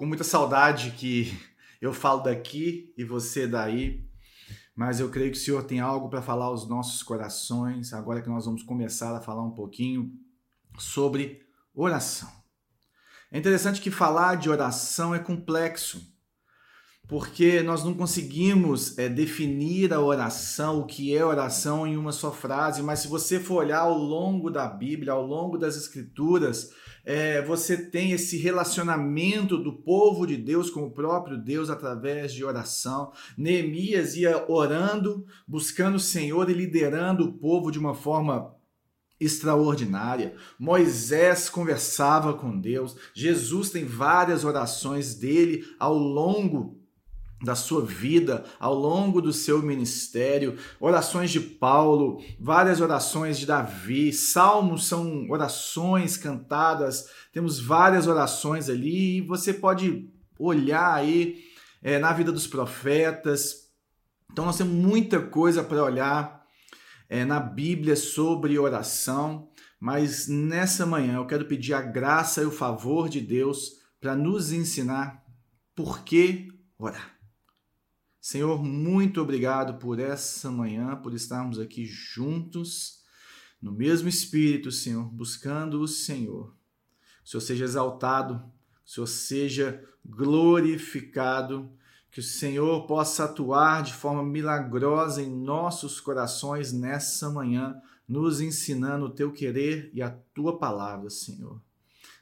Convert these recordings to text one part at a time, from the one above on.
com muita saudade que eu falo daqui e você daí, mas eu creio que o Senhor tem algo para falar aos nossos corações, agora que nós vamos começar a falar um pouquinho sobre oração. É interessante que falar de oração é complexo, porque nós não conseguimos é, definir a oração, o que é oração, em uma só frase, mas se você for olhar ao longo da Bíblia, ao longo das Escrituras, é, você tem esse relacionamento do povo de Deus com o próprio Deus através de oração. Neemias ia orando, buscando o Senhor e liderando o povo de uma forma extraordinária. Moisés conversava com Deus. Jesus tem várias orações dele ao longo da sua vida, ao longo do seu ministério, orações de Paulo, várias orações de Davi, salmos são orações cantadas, temos várias orações ali e você pode olhar aí é, na vida dos profetas. Então nós temos muita coisa para olhar é, na Bíblia sobre oração, mas nessa manhã eu quero pedir a graça e o favor de Deus para nos ensinar por que orar. Senhor, muito obrigado por essa manhã, por estarmos aqui juntos, no mesmo espírito, Senhor, buscando o Senhor. O Senhor seja exaltado, o Senhor seja glorificado, que o Senhor possa atuar de forma milagrosa em nossos corações nessa manhã, nos ensinando o teu querer e a tua palavra, Senhor.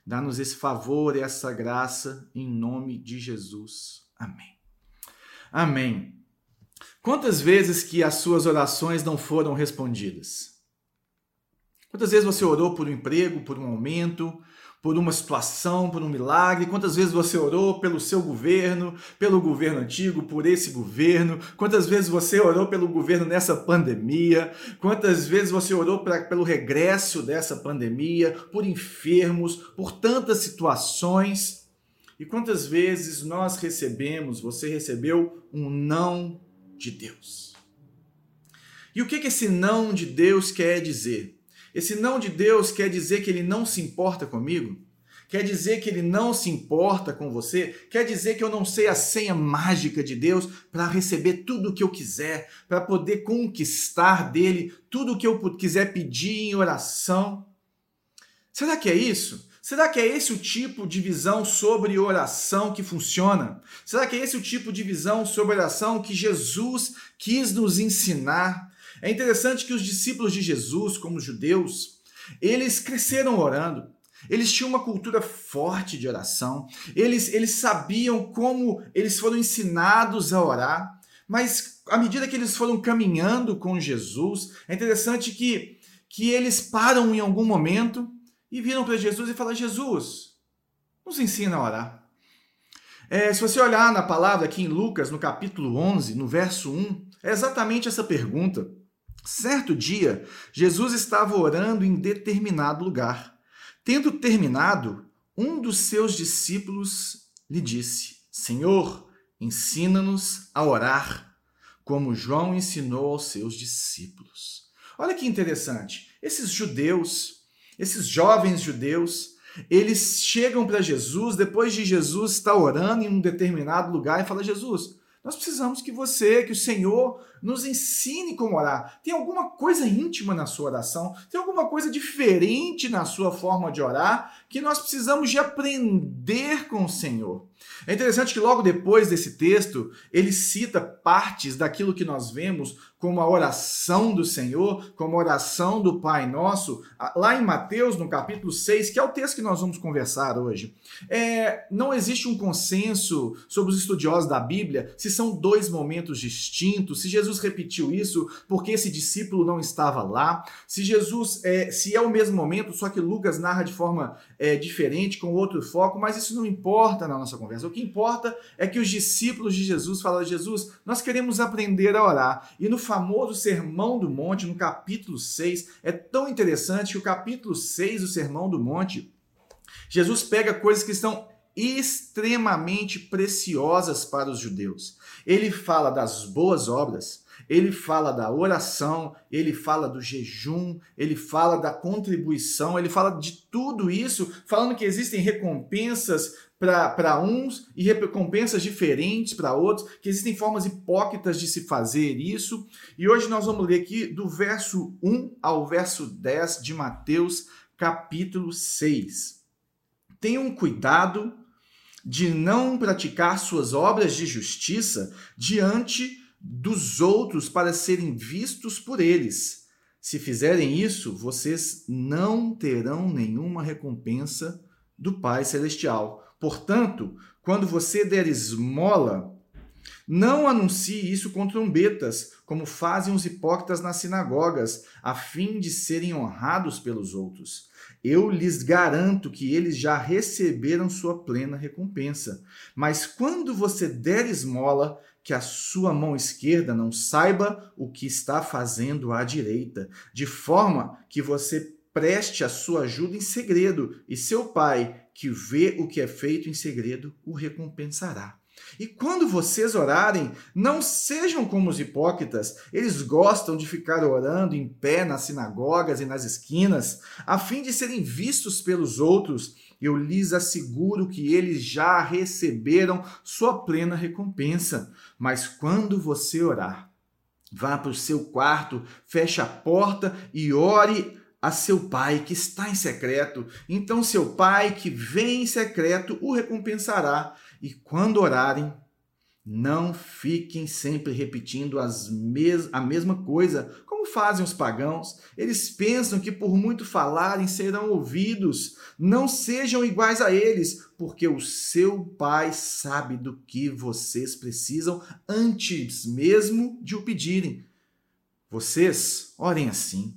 Dá-nos esse favor e essa graça em nome de Jesus. Amém. Amém. Quantas vezes que as suas orações não foram respondidas? Quantas vezes você orou por um emprego, por um aumento, por uma situação, por um milagre? Quantas vezes você orou pelo seu governo, pelo governo antigo, por esse governo? Quantas vezes você orou pelo governo nessa pandemia? Quantas vezes você orou pra, pelo regresso dessa pandemia, por enfermos, por tantas situações? E quantas vezes nós recebemos, você recebeu um não de Deus? E o que, que esse não de Deus quer dizer? Esse não de Deus quer dizer que ele não se importa comigo? Quer dizer que ele não se importa com você? Quer dizer que eu não sei a senha mágica de Deus para receber tudo o que eu quiser, para poder conquistar dele tudo o que eu quiser pedir em oração? Será que é isso? Será que é esse o tipo de visão sobre oração que funciona? Será que é esse o tipo de visão sobre oração que Jesus quis nos ensinar? É interessante que os discípulos de Jesus, como os judeus, eles cresceram orando. Eles tinham uma cultura forte de oração. Eles, eles sabiam como eles foram ensinados a orar. Mas à medida que eles foram caminhando com Jesus, é interessante que, que eles param em algum momento e viram para Jesus e falaram: Jesus, nos ensina a orar. É, se você olhar na palavra aqui em Lucas, no capítulo 11, no verso 1, é exatamente essa pergunta. Certo dia, Jesus estava orando em determinado lugar. Tendo terminado, um dos seus discípulos lhe disse: Senhor, ensina-nos a orar, como João ensinou aos seus discípulos. Olha que interessante. Esses judeus, esses jovens judeus, eles chegam para Jesus depois de Jesus estar orando em um determinado lugar e fala: Jesus, nós precisamos que você, que o Senhor, nos ensine como orar. Tem alguma coisa íntima na sua oração? Tem alguma coisa diferente na sua forma de orar que nós precisamos de aprender com o Senhor? É interessante que logo depois desse texto, ele cita partes daquilo que nós vemos como a oração do Senhor, como a oração do Pai Nosso, lá em Mateus, no capítulo 6, que é o texto que nós vamos conversar hoje. É, não existe um consenso sobre os estudiosos da Bíblia se são dois momentos distintos, se Jesus repetiu isso porque esse discípulo não estava lá, se Jesus, é, se é o mesmo momento, só que Lucas narra de forma é, diferente, com outro foco, mas isso não importa na nossa conversa. O que importa é que os discípulos de Jesus falaram: Jesus, nós queremos aprender a orar. E no famoso Sermão do Monte, no capítulo 6, é tão interessante que o capítulo 6 do Sermão do Monte, Jesus pega coisas que estão extremamente preciosas para os judeus. Ele fala das boas obras, ele fala da oração, ele fala do jejum, ele fala da contribuição, ele fala de tudo isso, falando que existem recompensas para uns e recompensas diferentes para outros, que existem formas hipócritas de se fazer isso. E hoje nós vamos ler aqui do verso 1 ao verso 10 de Mateus, capítulo 6. Tenham cuidado de não praticar suas obras de justiça diante dos outros para serem vistos por eles. Se fizerem isso, vocês não terão nenhuma recompensa do Pai Celestial. Portanto, quando você der esmola, não anuncie isso com trombetas, como fazem os hipócritas nas sinagogas, a fim de serem honrados pelos outros. Eu lhes garanto que eles já receberam sua plena recompensa. Mas quando você der esmola, que a sua mão esquerda não saiba o que está fazendo à direita, de forma que você preste a sua ajuda em segredo, e seu pai, que vê o que é feito em segredo, o recompensará. E quando vocês orarem, não sejam como os hipócritas. Eles gostam de ficar orando em pé nas sinagogas e nas esquinas, a fim de serem vistos pelos outros. Eu lhes asseguro que eles já receberam sua plena recompensa. Mas quando você orar, vá para o seu quarto, feche a porta e ore a seu pai que está em secreto. Então seu pai que vem em secreto o recompensará. E quando orarem, não fiquem sempre repetindo as mes a mesma coisa, como fazem os pagãos. Eles pensam que por muito falarem serão ouvidos. Não sejam iguais a eles, porque o seu Pai sabe do que vocês precisam antes mesmo de o pedirem. Vocês orem assim: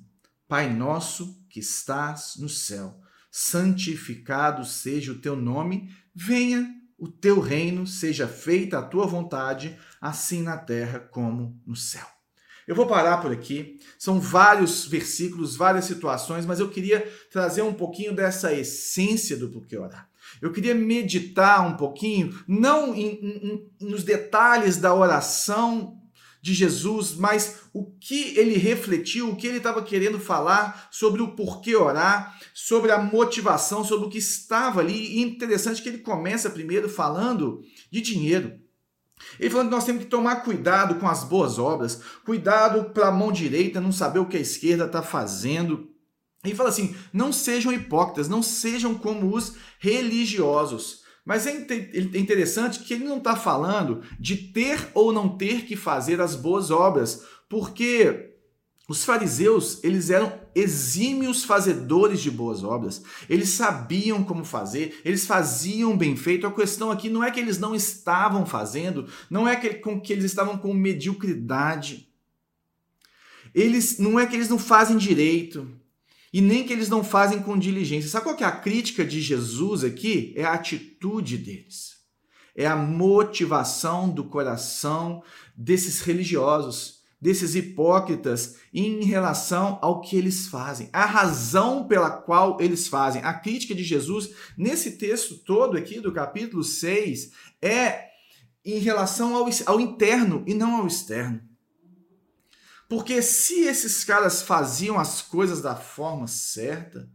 Pai nosso que estás no céu, santificado seja o teu nome, venha o teu reino, seja feita a tua vontade, assim na terra como no céu. Eu vou parar por aqui. São vários versículos, várias situações, mas eu queria trazer um pouquinho dessa essência do porquê orar. Eu queria meditar um pouquinho, não em, em, nos detalhes da oração de Jesus, mas o que ele refletiu, o que ele estava querendo falar sobre o porquê orar, sobre a motivação, sobre o que estava ali. E interessante que ele começa primeiro falando de dinheiro. Ele falando que nós temos que tomar cuidado com as boas obras, cuidado para a mão direita não saber o que a esquerda está fazendo. Ele fala assim: não sejam hipócritas, não sejam como os religiosos. Mas é, é interessante que ele não está falando de ter ou não ter que fazer as boas obras, porque os fariseus, eles eram exímios fazedores de boas obras. Eles sabiam como fazer, eles faziam bem feito. A questão aqui não é que eles não estavam fazendo, não é que, com que eles estavam com mediocridade. Eles não é que eles não fazem direito, e nem que eles não fazem com diligência. Sabe qual que é a crítica de Jesus aqui? É a atitude deles. É a motivação do coração desses religiosos, desses hipócritas em relação ao que eles fazem, a razão pela qual eles fazem. A crítica de Jesus nesse texto todo aqui do capítulo 6 é em relação ao, ao interno e não ao externo. Porque se esses caras faziam as coisas da forma certa,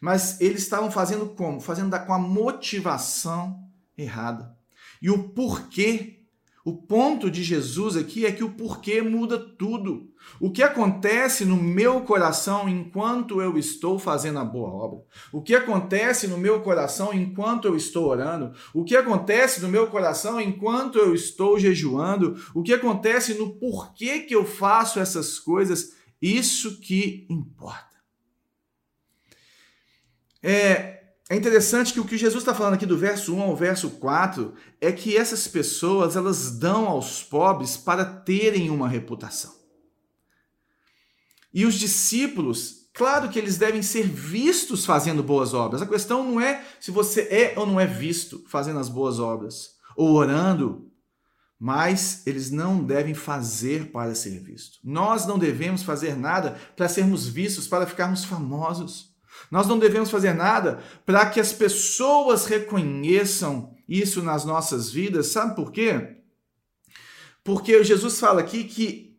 mas eles estavam fazendo como? Fazendo com a motivação errada. E o porquê o ponto de Jesus aqui é que o porquê muda tudo. O que acontece no meu coração enquanto eu estou fazendo a boa obra? O que acontece no meu coração enquanto eu estou orando? O que acontece no meu coração enquanto eu estou jejuando? O que acontece no porquê que eu faço essas coisas? Isso que importa. É, é interessante que o que Jesus está falando aqui do verso 1 ao verso 4 é que essas pessoas elas dão aos pobres para terem uma reputação. E os discípulos, claro que eles devem ser vistos fazendo boas obras. A questão não é se você é ou não é visto fazendo as boas obras ou orando, mas eles não devem fazer para ser visto. Nós não devemos fazer nada para sermos vistos, para ficarmos famosos. Nós não devemos fazer nada para que as pessoas reconheçam isso nas nossas vidas. Sabe por quê? Porque Jesus fala aqui que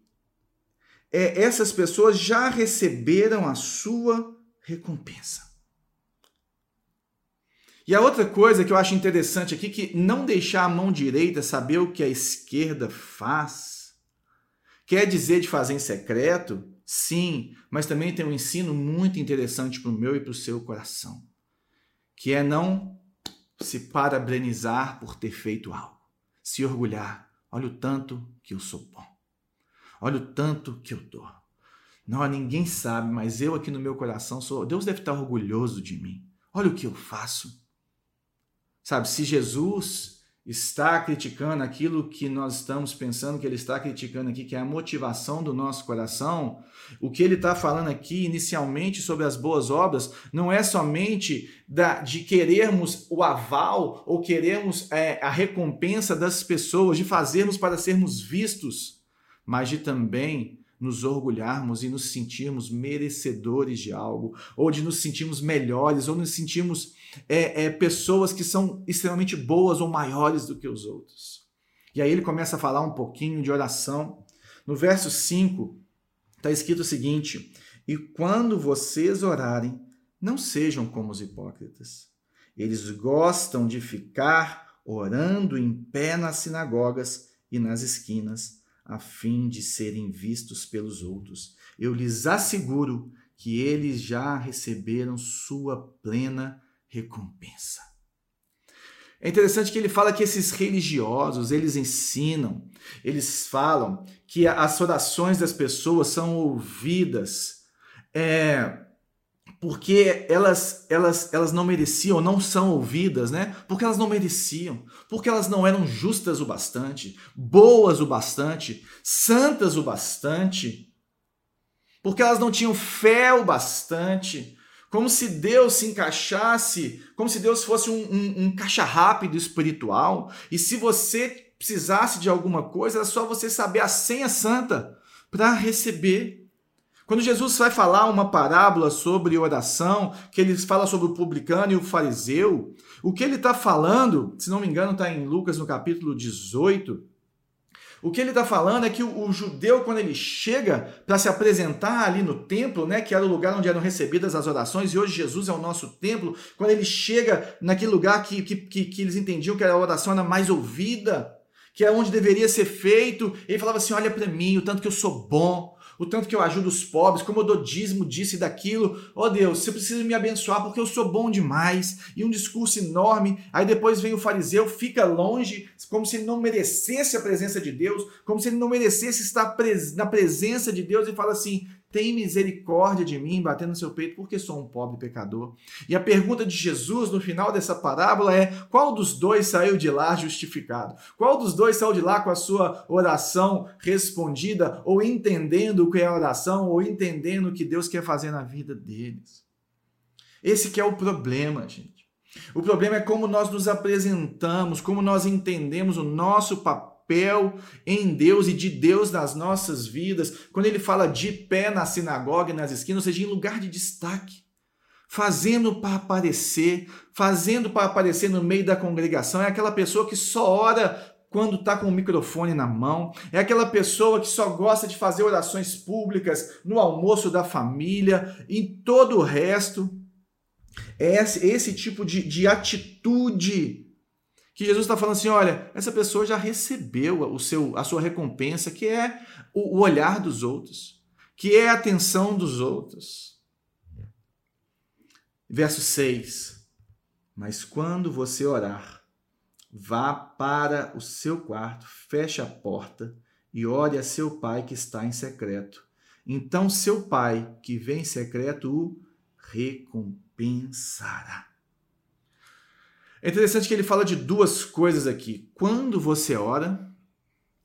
é, essas pessoas já receberam a sua recompensa. E a outra coisa que eu acho interessante aqui que não deixar a mão direita saber o que a esquerda faz. Quer dizer de fazer em secreto? Sim, mas também tem um ensino muito interessante para o meu e para o seu coração, que é não se parabenizar por ter feito algo, se orgulhar. Olha o tanto que eu sou bom. Olha o tanto que eu dou. Não, ninguém sabe, mas eu aqui no meu coração sou. Deus deve estar orgulhoso de mim. Olha o que eu faço. Sabe, se Jesus está criticando aquilo que nós estamos pensando que ele está criticando aqui, que é a motivação do nosso coração, o que ele está falando aqui inicialmente sobre as boas obras não é somente da, de querermos o aval ou queremos é, a recompensa das pessoas, de fazermos para sermos vistos, mas de também nos orgulharmos e nos sentirmos merecedores de algo, ou de nos sentirmos melhores, ou nos sentirmos é, é, pessoas que são extremamente boas ou maiores do que os outros. E aí ele começa a falar um pouquinho de oração. No verso 5, está escrito o seguinte: E quando vocês orarem, não sejam como os hipócritas. Eles gostam de ficar orando em pé nas sinagogas e nas esquinas a fim de serem vistos pelos outros. Eu lhes asseguro que eles já receberam sua plena recompensa. É interessante que ele fala que esses religiosos, eles ensinam, eles falam que as orações das pessoas são ouvidas é, porque elas, elas, elas não mereciam, não são ouvidas, né? Porque elas não mereciam, porque elas não eram justas o bastante, boas o bastante, santas o bastante, porque elas não tinham fé o bastante, como se Deus se encaixasse, como se Deus fosse um, um, um caixa rápido espiritual, e se você precisasse de alguma coisa, era só você saber a senha santa para receber. Quando Jesus vai falar uma parábola sobre oração, que ele fala sobre o publicano e o fariseu, o que ele está falando, se não me engano, está em Lucas no capítulo 18. O que ele está falando é que o, o, judeu, quando ele chega para se apresentar ali no templo, né, que era o lugar onde eram recebidas as orações, e hoje Jesus é o nosso templo, quando ele chega naquele lugar que, que, que, que eles entendiam que a oração era mais ouvida, que é onde deveria ser feito, ele falava assim: olha para mim, o tanto que eu sou bom, o tanto que eu ajudo os pobres, como eu dou dízimo disso e daquilo. Oh Deus, você precisa me abençoar porque eu sou bom demais. E um discurso enorme. Aí depois vem o fariseu, fica longe, como se ele não merecesse a presença de Deus, como se ele não merecesse estar na presença de Deus e fala assim: tem misericórdia de mim, batendo no seu peito, porque sou um pobre pecador. E a pergunta de Jesus no final dessa parábola é: qual dos dois saiu de lá justificado? Qual dos dois saiu de lá com a sua oração respondida, ou entendendo o que é oração, ou entendendo o que Deus quer fazer na vida deles? Esse que é o problema, gente. O problema é como nós nos apresentamos, como nós entendemos o nosso papel papel em Deus e de Deus nas nossas vidas, quando ele fala de pé na sinagoga e nas esquinas, ou seja, em lugar de destaque, fazendo para aparecer, fazendo para aparecer no meio da congregação, é aquela pessoa que só ora quando está com o microfone na mão, é aquela pessoa que só gosta de fazer orações públicas no almoço da família, em todo o resto. É esse, esse tipo de, de atitude que Jesus está falando assim: olha, essa pessoa já recebeu o seu, a sua recompensa, que é o, o olhar dos outros, que é a atenção dos outros. Verso 6: Mas quando você orar, vá para o seu quarto, feche a porta e ore a seu pai que está em secreto. Então seu pai, que vem em secreto, o recompensará. É interessante que ele fala de duas coisas aqui: quando você ora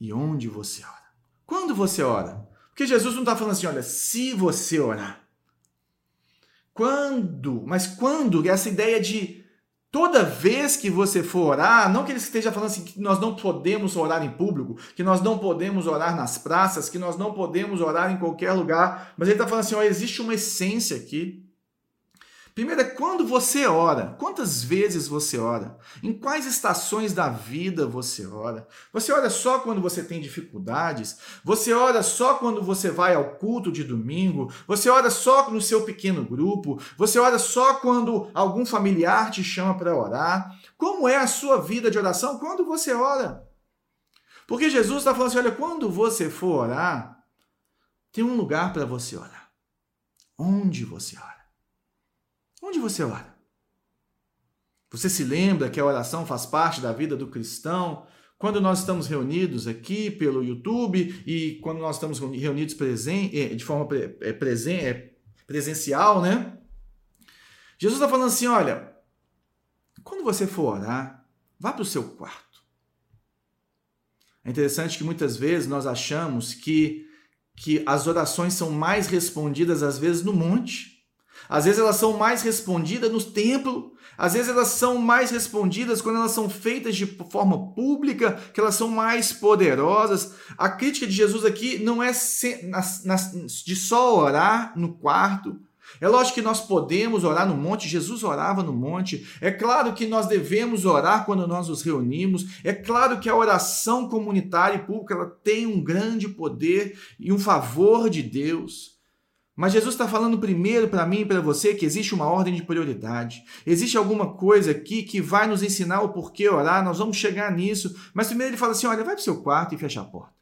e onde você ora. Quando você ora? Porque Jesus não está falando assim, olha, se você orar. Quando? Mas quando? Essa ideia de toda vez que você for orar, não que ele esteja falando assim que nós não podemos orar em público, que nós não podemos orar nas praças, que nós não podemos orar em qualquer lugar, mas ele está falando assim, ó, existe uma essência aqui Primeiro é quando você ora. Quantas vezes você ora? Em quais estações da vida você ora? Você ora só quando você tem dificuldades? Você ora só quando você vai ao culto de domingo? Você ora só no seu pequeno grupo? Você ora só quando algum familiar te chama para orar? Como é a sua vida de oração quando você ora? Porque Jesus está falando assim: olha, quando você for orar, tem um lugar para você orar. Onde você ora? Onde você ora? Você se lembra que a oração faz parte da vida do cristão? Quando nós estamos reunidos aqui pelo YouTube e quando nós estamos reunidos eh, de forma eh, eh, presencial, né? Jesus está falando assim: olha, quando você for orar, vá para o seu quarto. É interessante que muitas vezes nós achamos que, que as orações são mais respondidas, às vezes, no monte às vezes elas são mais respondidas no templo, às vezes elas são mais respondidas quando elas são feitas de forma pública, que elas são mais poderosas. A crítica de Jesus aqui não é de só orar no quarto. É lógico que nós podemos orar no monte, Jesus orava no monte. É claro que nós devemos orar quando nós nos reunimos. É claro que a oração comunitária e pública ela tem um grande poder e um favor de Deus. Mas Jesus está falando primeiro para mim e para você que existe uma ordem de prioridade. Existe alguma coisa aqui que vai nos ensinar o porquê orar, nós vamos chegar nisso. Mas primeiro ele fala assim: olha, vai para o seu quarto e fecha a porta.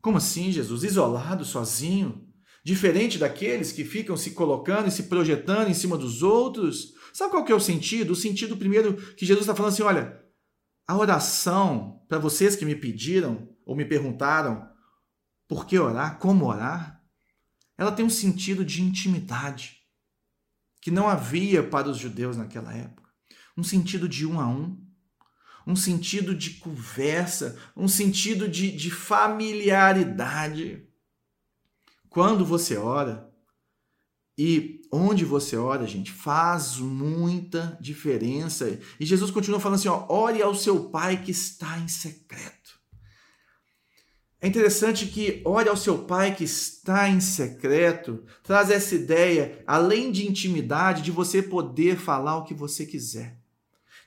Como assim, Jesus? Isolado, sozinho? Diferente daqueles que ficam se colocando e se projetando em cima dos outros? Sabe qual que é o sentido? O sentido primeiro que Jesus está falando assim: olha, a oração, para vocês que me pediram ou me perguntaram por que orar, como orar, ela tem um sentido de intimidade que não havia para os judeus naquela época. Um sentido de um a um, um sentido de conversa, um sentido de, de familiaridade. Quando você ora, e onde você ora, gente, faz muita diferença. E Jesus continua falando assim: ó, ore ao seu pai que está em secreto. É interessante que ore ao seu pai que está em secreto, traz essa ideia, além de intimidade, de você poder falar o que você quiser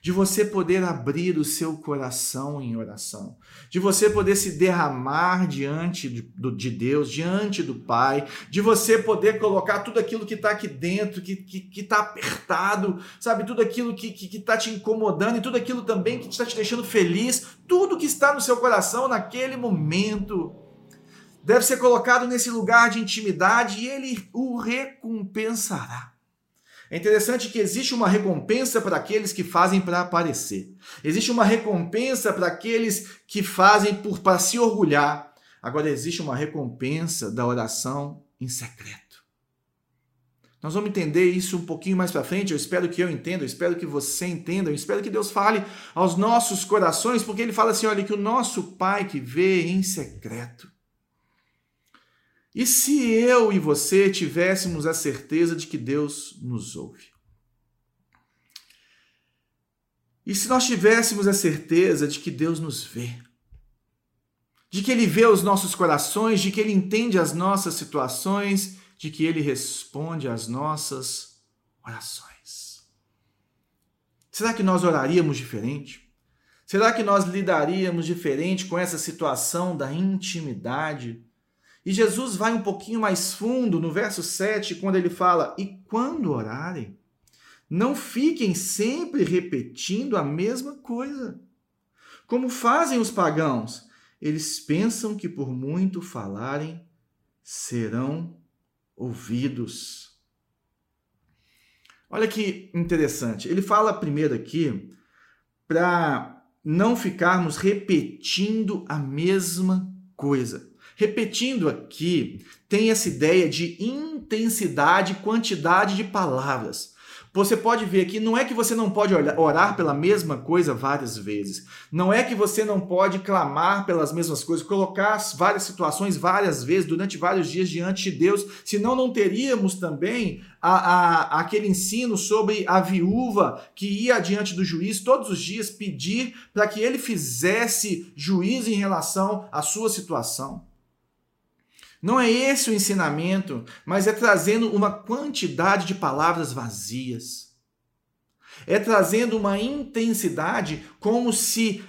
de você poder abrir o seu coração em oração, de você poder se derramar diante de Deus, diante do Pai, de você poder colocar tudo aquilo que está aqui dentro, que está que, que tá apertado, sabe, tudo aquilo que está que, que tá te incomodando e tudo aquilo também que está te deixando feliz, tudo que está no seu coração naquele momento. Deve ser colocado nesse lugar de intimidade e ele o recompensará. É interessante que existe uma recompensa para aqueles que fazem para aparecer. Existe uma recompensa para aqueles que fazem por para se orgulhar. Agora existe uma recompensa da oração em secreto. Nós vamos entender isso um pouquinho mais para frente. Eu espero que eu entenda, eu espero que você entenda, eu espero que Deus fale aos nossos corações, porque ele fala assim: olha, que o nosso Pai que vê em secreto e se eu e você tivéssemos a certeza de que Deus nos ouve? E se nós tivéssemos a certeza de que Deus nos vê? De que Ele vê os nossos corações, de que Ele entende as nossas situações, de que Ele responde às nossas orações? Será que nós oraríamos diferente? Será que nós lidaríamos diferente com essa situação da intimidade? E Jesus vai um pouquinho mais fundo no verso 7, quando ele fala: E quando orarem, não fiquem sempre repetindo a mesma coisa. Como fazem os pagãos, eles pensam que por muito falarem serão ouvidos. Olha que interessante. Ele fala primeiro aqui para não ficarmos repetindo a mesma coisa. Repetindo aqui, tem essa ideia de intensidade, quantidade de palavras. Você pode ver aqui, não é que você não pode orar pela mesma coisa várias vezes. Não é que você não pode clamar pelas mesmas coisas, colocar várias situações várias vezes durante vários dias diante de Deus, senão não teríamos também a, a, aquele ensino sobre a viúva que ia diante do juiz todos os dias pedir para que ele fizesse juízo em relação à sua situação. Não é esse o ensinamento, mas é trazendo uma quantidade de palavras vazias. É trazendo uma intensidade como se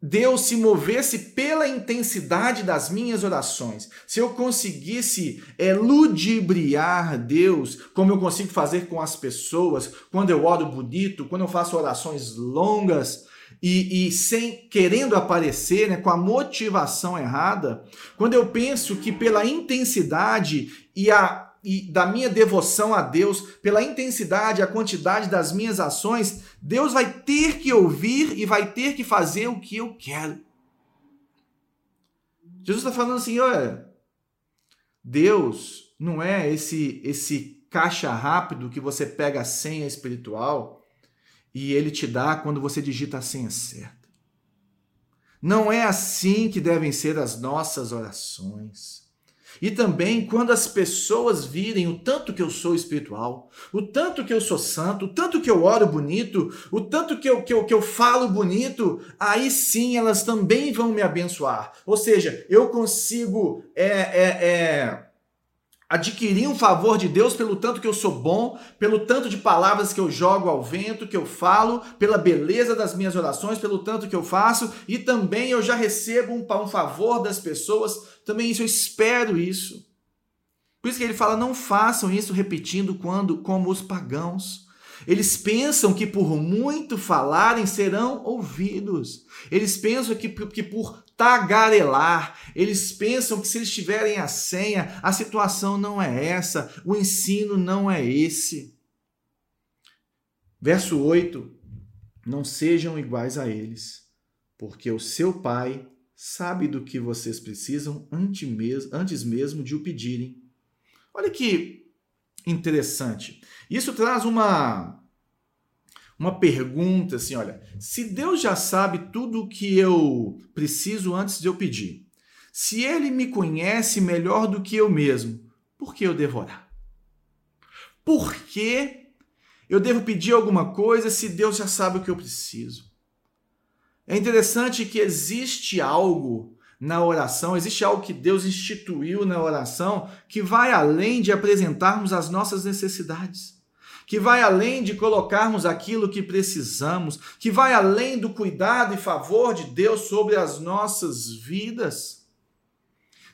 Deus se movesse pela intensidade das minhas orações. Se eu conseguisse é, ludibriar Deus, como eu consigo fazer com as pessoas, quando eu oro bonito, quando eu faço orações longas, e, e, sem querendo aparecer, né, com a motivação errada, quando eu penso que pela intensidade e a e da minha devoção a Deus, pela intensidade, a quantidade das minhas ações, Deus vai ter que ouvir e vai ter que fazer o que eu quero. Jesus está falando assim, olha, Deus não é esse esse caixa rápido que você pega a senha espiritual e ele te dá quando você digita a senha certa. Não é assim que devem ser as nossas orações. E também quando as pessoas virem o tanto que eu sou espiritual, o tanto que eu sou santo, o tanto que eu oro bonito, o tanto que eu, que eu, que eu falo bonito, aí sim elas também vão me abençoar. Ou seja, eu consigo é, é, é adquirir um favor de Deus pelo tanto que eu sou bom, pelo tanto de palavras que eu jogo ao vento, que eu falo, pela beleza das minhas orações, pelo tanto que eu faço, e também eu já recebo um, um favor das pessoas, também isso, eu espero isso. Por isso que ele fala: não façam isso repetindo quando, como os pagãos. Eles pensam que por muito falarem serão ouvidos. Eles pensam que, que por tagarelar. Eles pensam que se eles tiverem a senha, a situação não é essa, o ensino não é esse. Verso 8: Não sejam iguais a eles, porque o seu Pai sabe do que vocês precisam antes mesmo de o pedirem. Olha que interessante. Isso traz uma uma pergunta assim, olha, se Deus já sabe tudo o que eu preciso antes de eu pedir, se ele me conhece melhor do que eu mesmo, por que eu devo orar? Por que eu devo pedir alguma coisa se Deus já sabe o que eu preciso? É interessante que existe algo na oração, existe algo que Deus instituiu na oração que vai além de apresentarmos as nossas necessidades que vai além de colocarmos aquilo que precisamos, que vai além do cuidado e favor de Deus sobre as nossas vidas.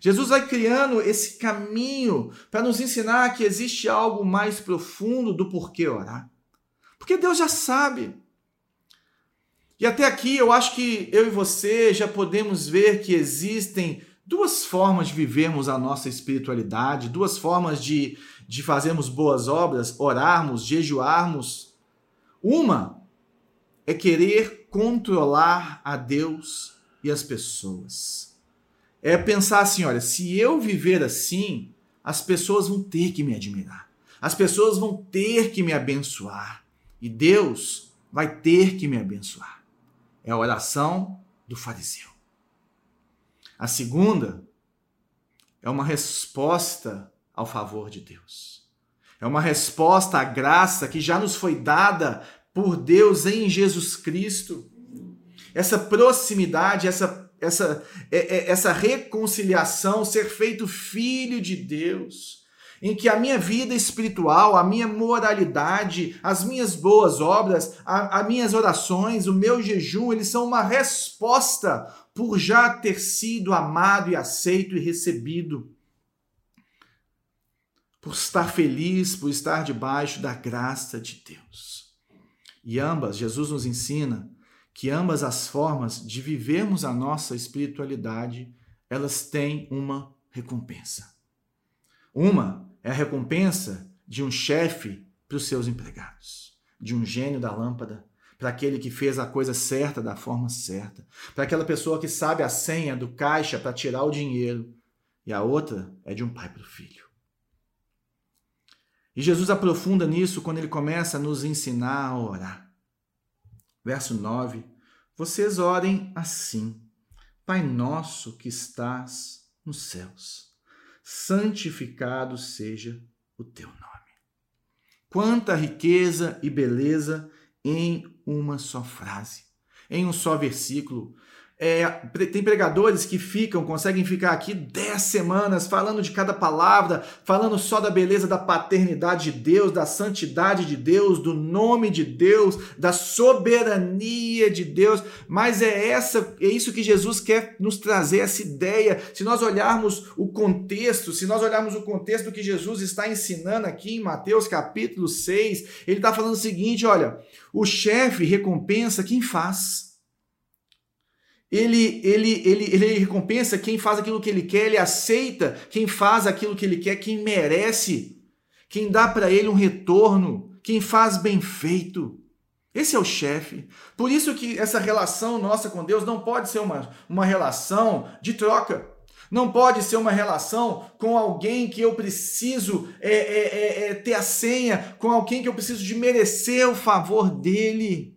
Jesus vai criando esse caminho para nos ensinar que existe algo mais profundo do porquê orar. Porque Deus já sabe. E até aqui eu acho que eu e você já podemos ver que existem duas formas de vivermos a nossa espiritualidade, duas formas de de fazermos boas obras, orarmos, jejuarmos. Uma é querer controlar a Deus e as pessoas. É pensar assim: olha, se eu viver assim, as pessoas vão ter que me admirar, as pessoas vão ter que me abençoar e Deus vai ter que me abençoar. É a oração do fariseu. A segunda é uma resposta ao favor de Deus. É uma resposta à graça que já nos foi dada por Deus em Jesus Cristo. Essa proximidade, essa, essa, é, é, essa reconciliação, ser feito filho de Deus, em que a minha vida espiritual, a minha moralidade, as minhas boas obras, as minhas orações, o meu jejum, eles são uma resposta por já ter sido amado e aceito e recebido por estar feliz, por estar debaixo da graça de Deus. E ambas, Jesus nos ensina que ambas as formas de vivermos a nossa espiritualidade, elas têm uma recompensa. Uma é a recompensa de um chefe para os seus empregados, de um gênio da lâmpada, para aquele que fez a coisa certa da forma certa, para aquela pessoa que sabe a senha do caixa para tirar o dinheiro, e a outra é de um pai para o filho. E Jesus aprofunda nisso quando ele começa a nos ensinar a orar. Verso 9: Vocês orem assim: Pai nosso que estás nos céus, santificado seja o teu nome. Quanta riqueza e beleza em uma só frase, em um só versículo. É, tem pregadores que ficam, conseguem ficar aqui dez semanas falando de cada palavra, falando só da beleza da paternidade de Deus, da santidade de Deus, do nome de Deus, da soberania de Deus. Mas é essa, é isso que Jesus quer nos trazer essa ideia. Se nós olharmos o contexto, se nós olharmos o contexto que Jesus está ensinando aqui em Mateus capítulo 6, ele está falando o seguinte: olha, o chefe recompensa quem faz ele, ele, ele, ele recompensa quem faz aquilo que ele quer, ele aceita quem faz aquilo que ele quer, quem merece, quem dá para ele um retorno, quem faz bem feito. Esse é o chefe. Por isso que essa relação nossa com Deus não pode ser uma, uma relação de troca. Não pode ser uma relação com alguém que eu preciso é, é, é, é ter a senha, com alguém que eu preciso de merecer o favor dele.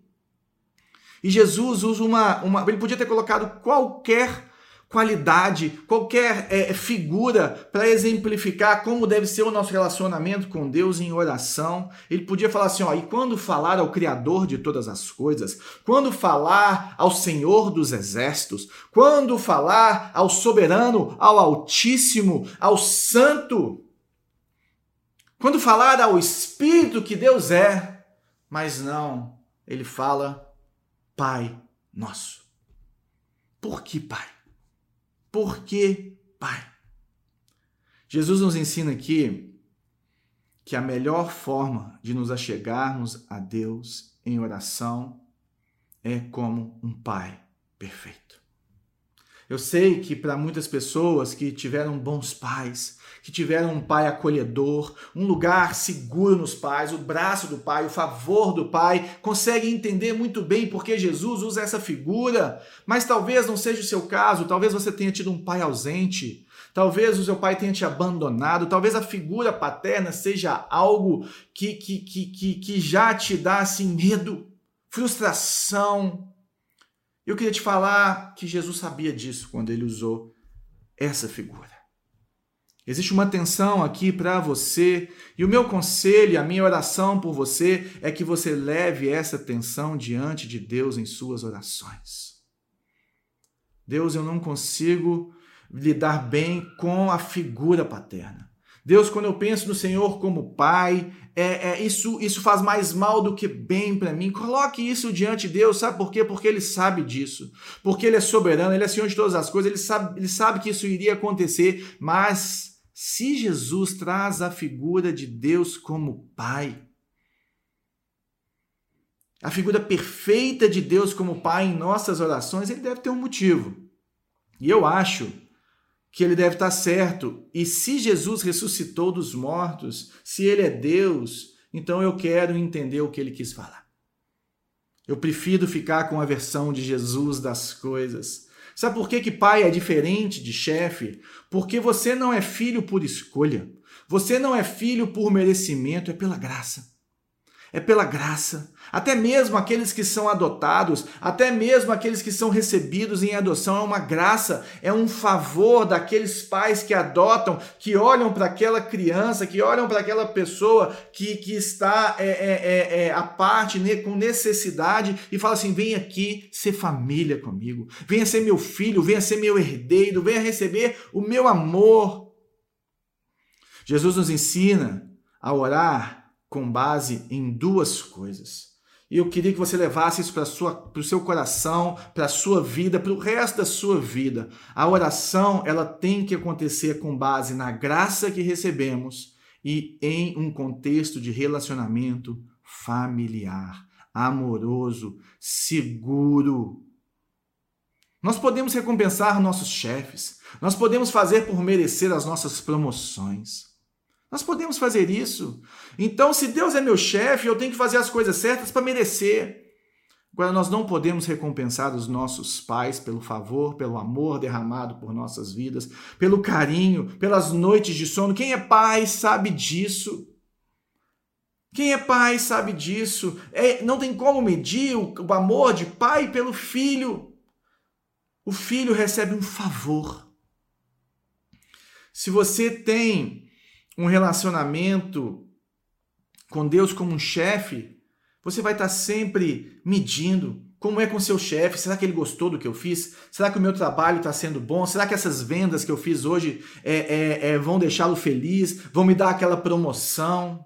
E Jesus usa uma, uma. Ele podia ter colocado qualquer qualidade, qualquer é, figura para exemplificar como deve ser o nosso relacionamento com Deus em oração. Ele podia falar assim: ó, e quando falar ao Criador de todas as coisas, quando falar ao Senhor dos exércitos, quando falar ao soberano, ao Altíssimo, ao Santo, quando falar ao Espírito que Deus é, mas não, ele fala Pai nosso. Por que Pai? Por que Pai? Jesus nos ensina aqui que a melhor forma de nos achegarmos a Deus em oração é como um Pai perfeito. Eu sei que para muitas pessoas que tiveram bons pais, que tiveram um pai acolhedor, um lugar seguro nos pais, o braço do pai, o favor do pai, conseguem entender muito bem porque Jesus usa essa figura, mas talvez não seja o seu caso, talvez você tenha tido um pai ausente, talvez o seu pai tenha te abandonado, talvez a figura paterna seja algo que, que, que, que, já te dá assim medo, frustração, eu queria te falar que Jesus sabia disso quando ele usou essa figura. Existe uma tensão aqui para você, e o meu conselho, a minha oração por você é que você leve essa tensão diante de Deus em suas orações. Deus, eu não consigo lidar bem com a figura paterna. Deus, quando eu penso no Senhor como Pai, é, é, isso, isso faz mais mal do que bem para mim. Coloque isso diante de Deus, sabe por quê? Porque Ele sabe disso. Porque Ele é soberano, Ele é Senhor de todas as coisas, Ele sabe, ele sabe que isso iria acontecer. Mas se Jesus traz a figura de Deus como Pai, a figura perfeita de Deus como Pai em nossas orações, Ele deve ter um motivo. E eu acho que ele deve estar certo. E se Jesus ressuscitou dos mortos, se ele é Deus, então eu quero entender o que ele quis falar. Eu prefiro ficar com a versão de Jesus das coisas. Sabe por que, que pai é diferente de chefe? Porque você não é filho por escolha. Você não é filho por merecimento, é pela graça é pela graça. Até mesmo aqueles que são adotados, até mesmo aqueles que são recebidos em adoção, é uma graça, é um favor daqueles pais que adotam, que olham para aquela criança, que olham para aquela pessoa que, que está é, é, é, é à parte, né, com necessidade, e fala assim: vem aqui ser família comigo, venha ser meu filho, venha ser meu herdeiro, venha receber o meu amor. Jesus nos ensina a orar com base em duas coisas. E eu queria que você levasse isso para o seu coração, para a sua vida, para o resto da sua vida. A oração ela tem que acontecer com base na graça que recebemos e em um contexto de relacionamento familiar, amoroso, seguro. Nós podemos recompensar nossos chefes, nós podemos fazer por merecer as nossas promoções. Nós podemos fazer isso. Então, se Deus é meu chefe, eu tenho que fazer as coisas certas para merecer. Agora, nós não podemos recompensar os nossos pais pelo favor, pelo amor derramado por nossas vidas, pelo carinho, pelas noites de sono. Quem é pai sabe disso. Quem é pai sabe disso. É, não tem como medir o, o amor de pai pelo filho. O filho recebe um favor. Se você tem um relacionamento com Deus como um chefe, você vai estar sempre medindo, Como é com seu chefe? Será que ele gostou do que eu fiz? Será que o meu trabalho está sendo bom? Será que essas vendas que eu fiz hoje é, é, é, vão deixá-lo feliz? Vão me dar aquela promoção?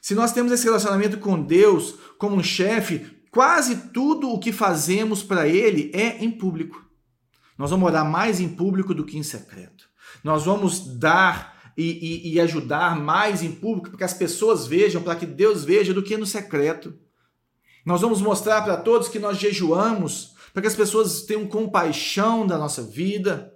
Se nós temos esse relacionamento com Deus como um chefe, quase tudo o que fazemos para Ele é em público. Nós vamos orar mais em público do que em secreto. Nós vamos dar e, e, e ajudar mais em público para que as pessoas vejam, para que Deus veja, do que no secreto. Nós vamos mostrar para todos que nós jejuamos, para que as pessoas tenham compaixão da nossa vida.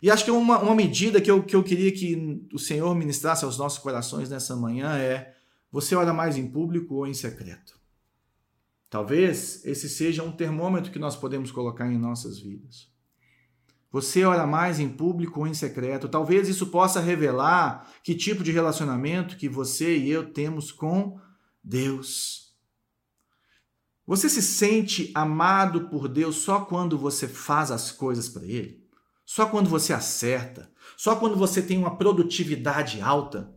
E acho que uma, uma medida que eu, que eu queria que o Senhor ministrasse aos nossos corações nessa manhã é: você ora mais em público ou em secreto? Talvez esse seja um termômetro que nós podemos colocar em nossas vidas. Você ora mais em público ou em secreto? Talvez isso possa revelar que tipo de relacionamento que você e eu temos com Deus. Você se sente amado por Deus só quando você faz as coisas para Ele? Só quando você acerta? Só quando você tem uma produtividade alta?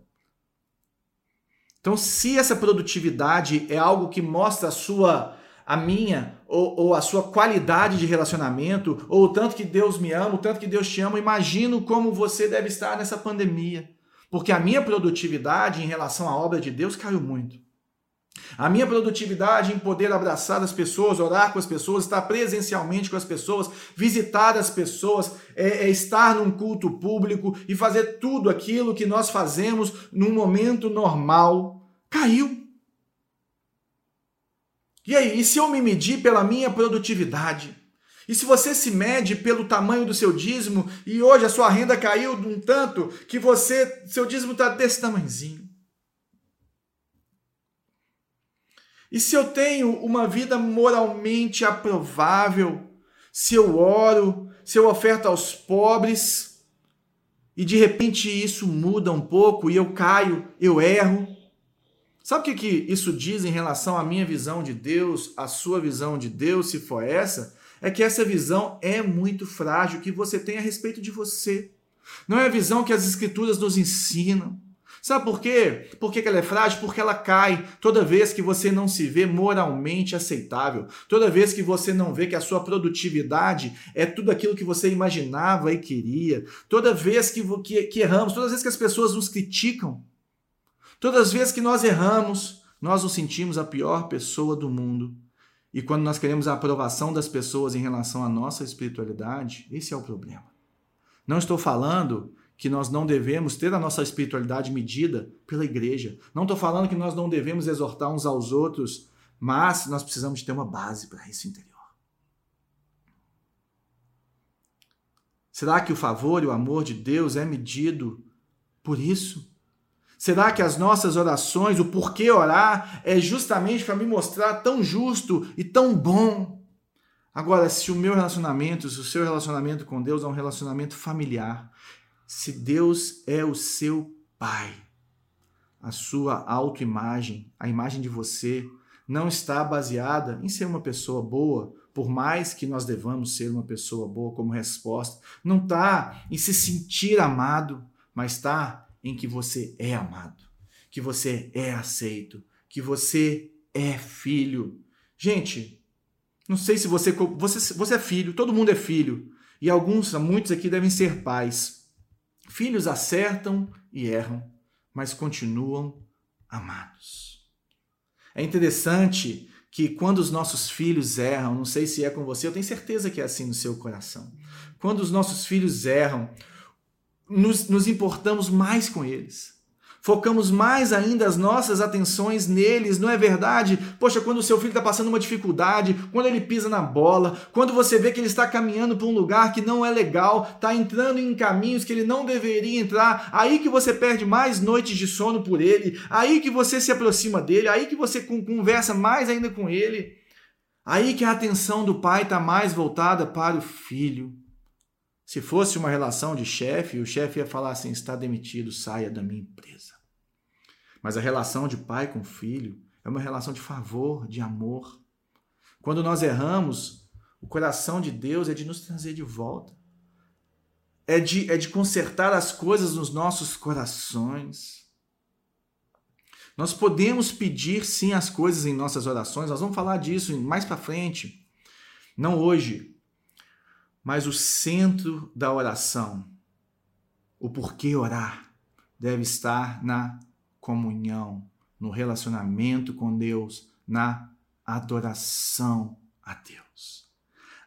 Então, se essa produtividade é algo que mostra a sua a minha ou, ou, a sua qualidade de relacionamento, ou o tanto que Deus me ama, o tanto que Deus te ama, imagino como você deve estar nessa pandemia. Porque a minha produtividade em relação à obra de Deus caiu muito. A minha produtividade em poder abraçar as pessoas, orar com as pessoas, estar presencialmente com as pessoas, visitar as pessoas, é, é estar num culto público e fazer tudo aquilo que nós fazemos num momento normal, caiu. E aí, e se eu me medir pela minha produtividade? E se você se mede pelo tamanho do seu dízimo e hoje a sua renda caiu de um tanto que você, seu dízimo está desse tamanhozinho? E se eu tenho uma vida moralmente aprovável, se eu oro, se eu oferto aos pobres, e de repente isso muda um pouco e eu caio, eu erro, Sabe o que, que isso diz em relação à minha visão de Deus, à sua visão de Deus, se for essa? É que essa visão é muito frágil que você tem a respeito de você. Não é a visão que as Escrituras nos ensinam. Sabe por quê? Por que ela é frágil? Porque ela cai toda vez que você não se vê moralmente aceitável, toda vez que você não vê que a sua produtividade é tudo aquilo que você imaginava e queria, toda vez que, que, que erramos, todas as vezes que as pessoas nos criticam, Todas as vezes que nós erramos, nós nos sentimos a pior pessoa do mundo. E quando nós queremos a aprovação das pessoas em relação à nossa espiritualidade, esse é o problema. Não estou falando que nós não devemos ter a nossa espiritualidade medida pela igreja. Não estou falando que nós não devemos exortar uns aos outros, mas nós precisamos ter uma base para isso interior. Será que o favor e o amor de Deus é medido por isso? Será que as nossas orações, o porquê orar, é justamente para me mostrar tão justo e tão bom? Agora, se o meu relacionamento, se o seu relacionamento com Deus é um relacionamento familiar, se Deus é o seu Pai, a sua autoimagem, a imagem de você, não está baseada em ser uma pessoa boa, por mais que nós devamos ser uma pessoa boa como resposta, não está em se sentir amado, mas está em que você é amado, que você é aceito, que você é filho. Gente, não sei se você, você você é filho, todo mundo é filho, e alguns, muitos aqui devem ser pais. Filhos acertam e erram, mas continuam amados. É interessante que quando os nossos filhos erram, não sei se é com você, eu tenho certeza que é assim no seu coração. Quando os nossos filhos erram, nos, nos importamos mais com eles. Focamos mais ainda as nossas atenções neles, não é verdade? Poxa, quando o seu filho está passando uma dificuldade, quando ele pisa na bola, quando você vê que ele está caminhando para um lugar que não é legal, está entrando em caminhos que ele não deveria entrar, aí que você perde mais noites de sono por ele, aí que você se aproxima dele, aí que você conversa mais ainda com ele, aí que a atenção do pai está mais voltada para o filho. Se fosse uma relação de chefe, o chefe ia falar assim: está demitido, saia da minha empresa. Mas a relação de pai com filho é uma relação de favor, de amor. Quando nós erramos, o coração de Deus é de nos trazer de volta, é de, é de consertar as coisas nos nossos corações. Nós podemos pedir sim as coisas em nossas orações, nós vamos falar disso mais para frente. Não hoje, mas o centro da oração, o porquê orar, deve estar na comunhão, no relacionamento com Deus, na adoração a Deus.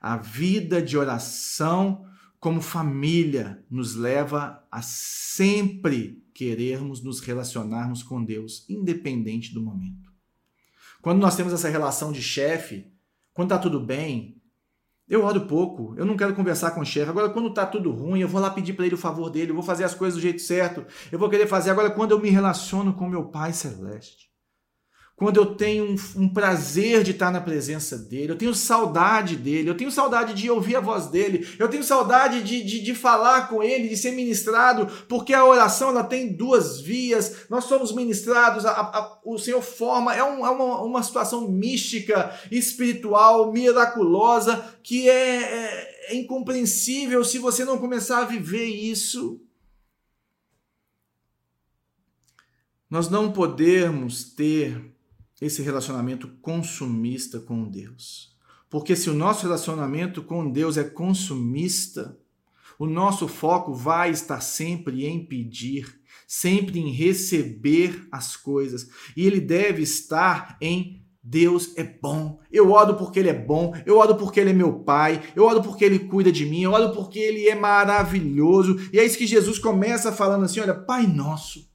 A vida de oração como família nos leva a sempre querermos nos relacionarmos com Deus, independente do momento. Quando nós temos essa relação de chefe, quando está tudo bem, eu oro pouco, eu não quero conversar com o chefe. Agora, quando está tudo ruim, eu vou lá pedir para ele o favor dele, eu vou fazer as coisas do jeito certo, eu vou querer fazer. Agora, quando eu me relaciono com meu Pai Celeste, quando eu tenho um, um, prazer de estar na presença dele, eu tenho saudade dele, eu tenho saudade de ouvir a voz dele, eu tenho saudade de, de, de, falar com ele, de ser ministrado, porque a oração ela tem duas vias, nós somos ministrados, a, a, o Senhor forma, é, um, é uma, uma situação mística, espiritual, miraculosa, que é, é, é incompreensível se você não começar a viver isso. Nós não podemos ter esse relacionamento consumista com Deus. Porque se o nosso relacionamento com Deus é consumista, o nosso foco vai estar sempre em pedir, sempre em receber as coisas, e ele deve estar em Deus é bom. Eu oro porque Ele é bom. Eu oro porque Ele é meu Pai. Eu oro porque Ele cuida de mim. Eu oro porque Ele é maravilhoso. E é isso que Jesus começa falando assim: olha, Pai nosso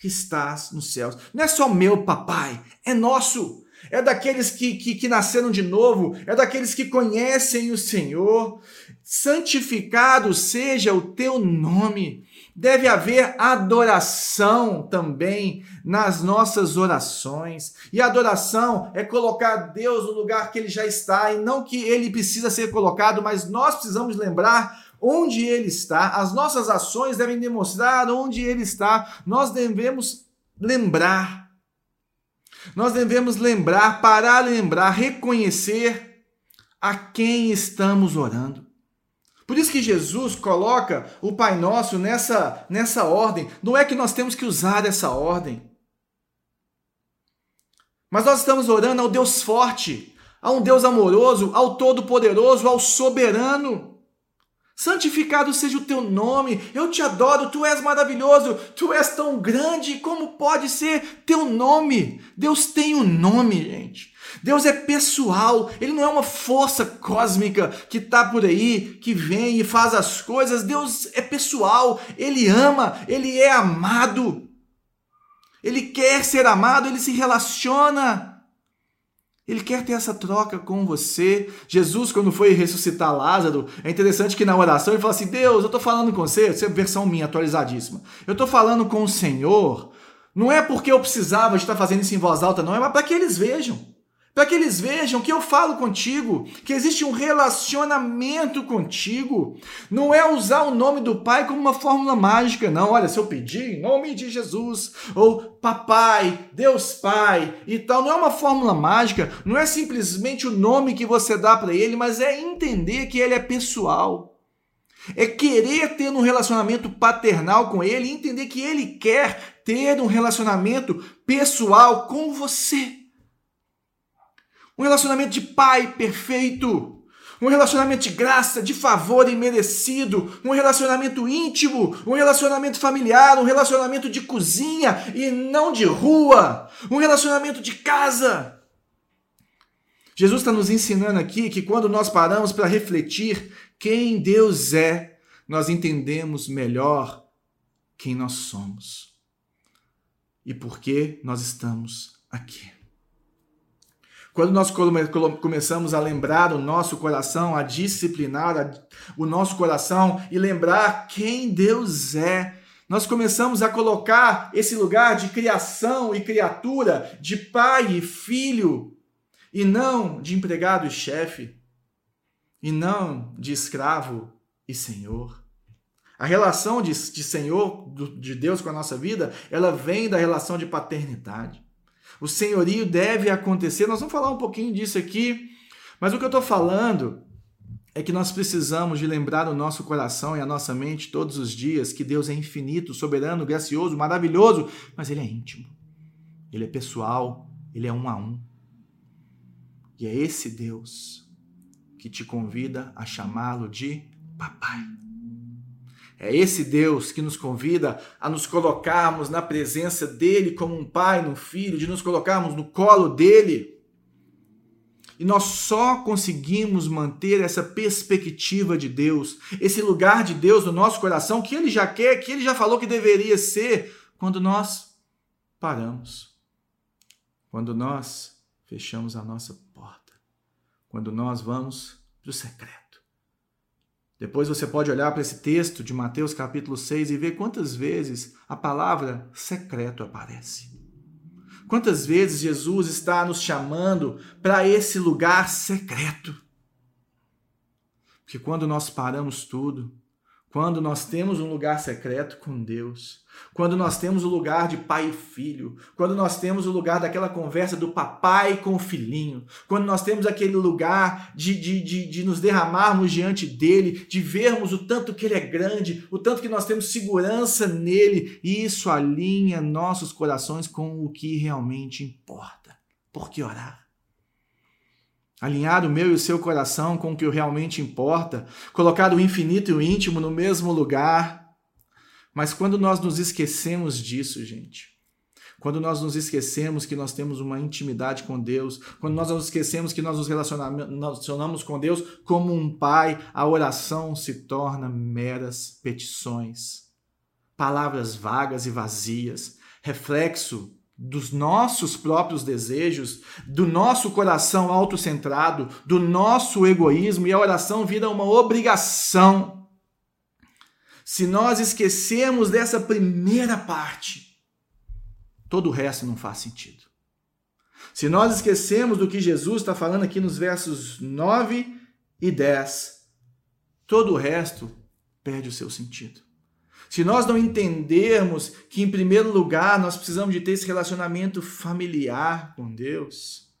que estás nos céus. Não é só meu papai, é nosso. É daqueles que, que, que nasceram de novo, é daqueles que conhecem o Senhor. Santificado seja o teu nome. Deve haver adoração também nas nossas orações. E adoração é colocar Deus no lugar que ele já está, e não que ele precisa ser colocado, mas nós precisamos lembrar onde ele está, as nossas ações devem demonstrar onde ele está. Nós devemos lembrar. Nós devemos lembrar, parar lembrar, reconhecer a quem estamos orando. Por isso que Jesus coloca o Pai Nosso nessa, nessa ordem. Não é que nós temos que usar essa ordem. Mas nós estamos orando ao Deus forte, a um Deus amoroso, ao Todo-Poderoso, ao Soberano. Santificado seja o teu nome, eu te adoro, tu és maravilhoso, tu és tão grande, como pode ser teu nome? Deus tem um nome, gente. Deus é pessoal, ele não é uma força cósmica que está por aí, que vem e faz as coisas. Deus é pessoal, ele ama, ele é amado. Ele quer ser amado, ele se relaciona. Ele quer ter essa troca com você. Jesus, quando foi ressuscitar Lázaro, é interessante que na oração ele fala assim: Deus, eu estou falando com você, essa é versão minha, atualizadíssima. Eu estou falando com o Senhor, não é porque eu precisava estar fazendo isso em voz alta, não, é para que eles vejam para que eles vejam que eu falo contigo, que existe um relacionamento contigo. Não é usar o nome do Pai como uma fórmula mágica, não. Olha, se eu pedir em nome de Jesus, ou Papai, Deus Pai e tal, não é uma fórmula mágica, não é simplesmente o nome que você dá para ele, mas é entender que ele é pessoal. É querer ter um relacionamento paternal com ele entender que ele quer ter um relacionamento pessoal com você. Um relacionamento de pai perfeito. Um relacionamento de graça, de favor imerecido, um relacionamento íntimo, um relacionamento familiar, um relacionamento de cozinha e não de rua, um relacionamento de casa. Jesus está nos ensinando aqui que quando nós paramos para refletir quem Deus é, nós entendemos melhor quem nós somos e por que nós estamos aqui. Quando nós começamos a lembrar o nosso coração, a disciplinar o nosso coração e lembrar quem Deus é, nós começamos a colocar esse lugar de criação e criatura, de pai e filho, e não de empregado e chefe, e não de escravo e senhor. A relação de, de senhor, de Deus com a nossa vida, ela vem da relação de paternidade. O senhorio deve acontecer. Nós vamos falar um pouquinho disso aqui, mas o que eu estou falando é que nós precisamos de lembrar o nosso coração e a nossa mente todos os dias que Deus é infinito, soberano, gracioso, maravilhoso, mas Ele é íntimo. ele é pessoal, ele é um a um. E é esse Deus que te convida a chamá-lo de papai. É esse Deus que nos convida a nos colocarmos na presença dele como um pai no filho, de nos colocarmos no colo dele. E nós só conseguimos manter essa perspectiva de Deus, esse lugar de Deus no nosso coração que ele já quer, que ele já falou que deveria ser, quando nós paramos. Quando nós fechamos a nossa porta. Quando nós vamos para o secreto. Depois você pode olhar para esse texto de Mateus capítulo 6 e ver quantas vezes a palavra secreto aparece. Quantas vezes Jesus está nos chamando para esse lugar secreto? Porque quando nós paramos tudo, quando nós temos um lugar secreto com Deus, quando nós temos o lugar de pai e filho, quando nós temos o lugar daquela conversa do papai com o filhinho, quando nós temos aquele lugar de, de, de, de nos derramarmos diante dele, de vermos o tanto que ele é grande, o tanto que nós temos segurança nele, isso alinha nossos corações com o que realmente importa. Por que orar? Alinhar o meu e o seu coração com o que realmente importa, colocar o infinito e o íntimo no mesmo lugar. Mas quando nós nos esquecemos disso, gente, quando nós nos esquecemos que nós temos uma intimidade com Deus, quando nós nos esquecemos que nós nos relacionamos com Deus como um pai, a oração se torna meras petições, palavras vagas e vazias, reflexo dos nossos próprios desejos, do nosso coração autocentrado, do nosso egoísmo e a oração vira uma obrigação. Se nós esquecemos dessa primeira parte, todo o resto não faz sentido. Se nós esquecemos do que Jesus está falando aqui nos versos 9 e 10, todo o resto perde o seu sentido. Se nós não entendermos que, em primeiro lugar, nós precisamos de ter esse relacionamento familiar com Deus,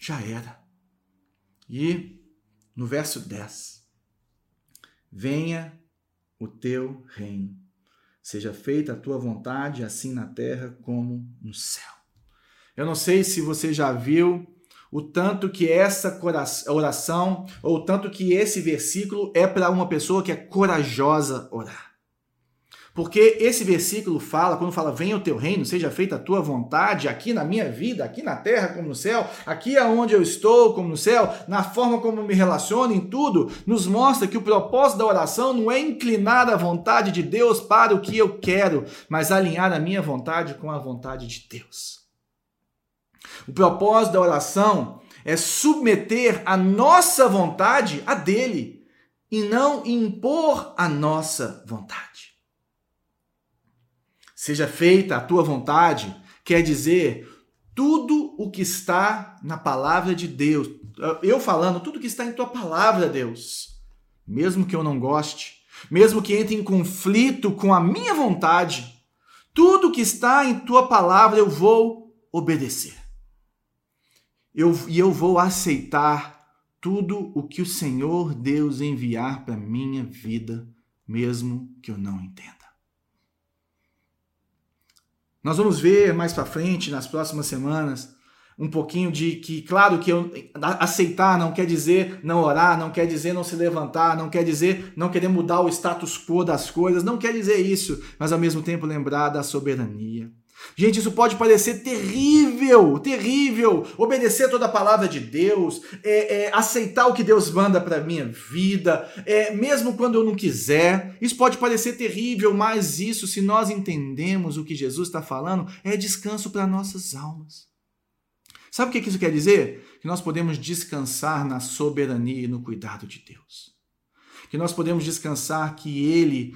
já era. E no verso 10, venha o teu reino, seja feita a tua vontade, assim na terra como no céu. Eu não sei se você já viu o tanto que essa oração, ou o tanto que esse versículo é para uma pessoa que é corajosa orar. Porque esse versículo fala, quando fala, venha o teu reino, seja feita a tua vontade, aqui na minha vida, aqui na terra como no céu, aqui aonde eu estou como no céu, na forma como me relaciono, em tudo, nos mostra que o propósito da oração não é inclinar a vontade de Deus para o que eu quero, mas alinhar a minha vontade com a vontade de Deus. O propósito da oração é submeter a nossa vontade a dele e não impor a nossa vontade. Seja feita a tua vontade, quer dizer tudo o que está na palavra de Deus. Eu falando, tudo que está em tua palavra, Deus. Mesmo que eu não goste, mesmo que entre em conflito com a minha vontade, tudo que está em tua palavra eu vou obedecer eu, e eu vou aceitar tudo o que o Senhor Deus enviar para minha vida, mesmo que eu não entenda. Nós vamos ver mais para frente, nas próximas semanas, um pouquinho de que, claro, que eu, aceitar não quer dizer não orar, não quer dizer não se levantar, não quer dizer não querer mudar o status quo das coisas, não quer dizer isso, mas ao mesmo tempo lembrar da soberania Gente, isso pode parecer terrível, terrível. Obedecer toda a palavra de Deus, é, é, aceitar o que Deus manda para minha vida, é, mesmo quando eu não quiser. Isso pode parecer terrível, mas isso, se nós entendemos o que Jesus está falando, é descanso para nossas almas. Sabe o que isso quer dizer? Que nós podemos descansar na soberania e no cuidado de Deus que nós podemos descansar que Ele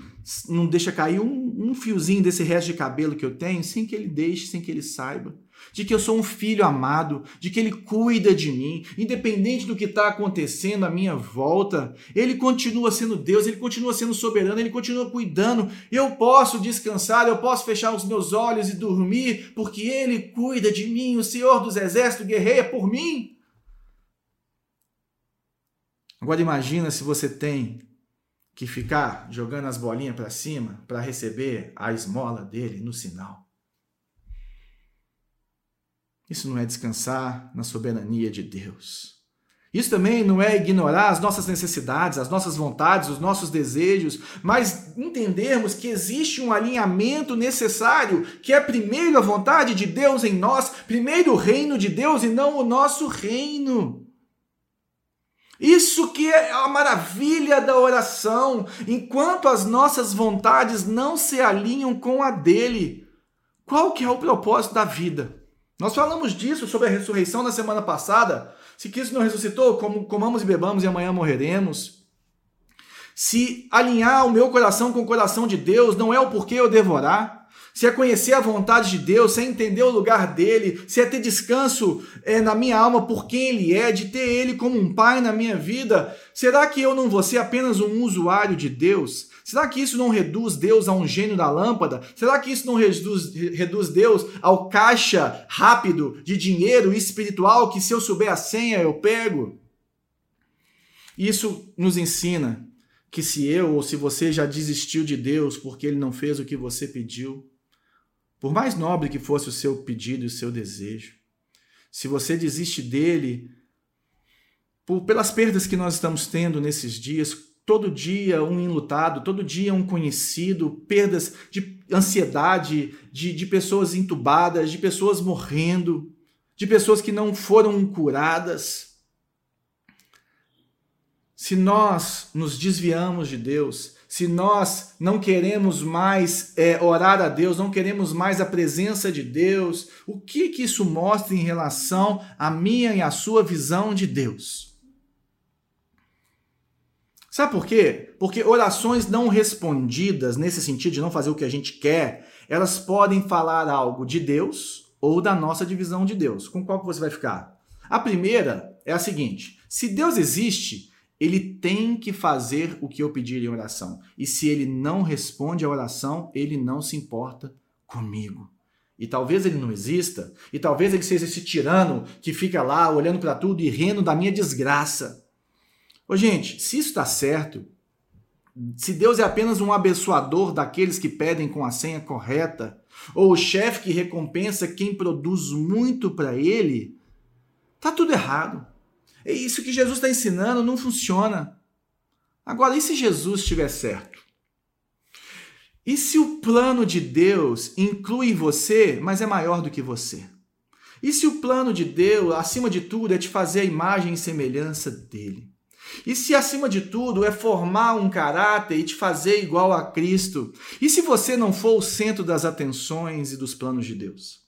não deixa cair um, um fiozinho desse resto de cabelo que eu tenho sem que Ele deixe, sem que Ele saiba. De que eu sou um filho amado, de que Ele cuida de mim, independente do que está acontecendo à minha volta, Ele continua sendo Deus, Ele continua sendo soberano, Ele continua cuidando. Eu posso descansar, eu posso fechar os meus olhos e dormir, porque Ele cuida de mim, o Senhor dos Exércitos guerreia por mim. Agora imagina se você tem que ficar jogando as bolinhas para cima para receber a esmola dele no sinal. Isso não é descansar na soberania de Deus. Isso também não é ignorar as nossas necessidades, as nossas vontades, os nossos desejos, mas entendermos que existe um alinhamento necessário, que é primeiro a vontade de Deus em nós, primeiro o reino de Deus e não o nosso reino. Isso que é a maravilha da oração, enquanto as nossas vontades não se alinham com a dele. Qual que é o propósito da vida? Nós falamos disso sobre a ressurreição na semana passada. Se Cristo não ressuscitou, como, comamos e bebamos e amanhã morreremos. Se alinhar o meu coração com o coração de Deus não é o porquê eu devorar. Se é conhecer a vontade de Deus, se é entender o lugar dele, se é ter descanso é, na minha alma por quem ele é, de ter ele como um pai na minha vida, será que eu não vou ser apenas um usuário de Deus? Será que isso não reduz Deus a um gênio da lâmpada? Será que isso não reduz, reduz Deus ao caixa rápido de dinheiro espiritual que se eu souber a senha eu pego? Isso nos ensina que se eu ou se você já desistiu de Deus porque ele não fez o que você pediu, por mais nobre que fosse o seu pedido e o seu desejo, se você desiste dele por, pelas perdas que nós estamos tendo nesses dias, todo dia um enlutado, todo dia um conhecido, perdas de ansiedade, de, de pessoas entubadas, de pessoas morrendo, de pessoas que não foram curadas. Se nós nos desviamos de Deus, se nós não queremos mais é, orar a Deus, não queremos mais a presença de Deus, o que que isso mostra em relação à minha e à sua visão de Deus? Sabe por quê? Porque orações não respondidas, nesse sentido de não fazer o que a gente quer, elas podem falar algo de Deus ou da nossa divisão de Deus. Com qual que você vai ficar? A primeira é a seguinte: se Deus existe, ele tem que fazer o que eu pedir em oração. E se ele não responde a oração, ele não se importa comigo. E talvez ele não exista, e talvez ele seja esse tirano que fica lá olhando para tudo e rindo da minha desgraça. Ô, gente, se isso está certo, se Deus é apenas um abençoador daqueles que pedem com a senha correta, ou o chefe que recompensa quem produz muito para ele, tá tudo errado. É isso que Jesus está ensinando não funciona. Agora, e se Jesus estiver certo? E se o plano de Deus inclui você, mas é maior do que você? E se o plano de Deus, acima de tudo, é te fazer a imagem e semelhança dele? E se acima de tudo é formar um caráter e te fazer igual a Cristo? E se você não for o centro das atenções e dos planos de Deus?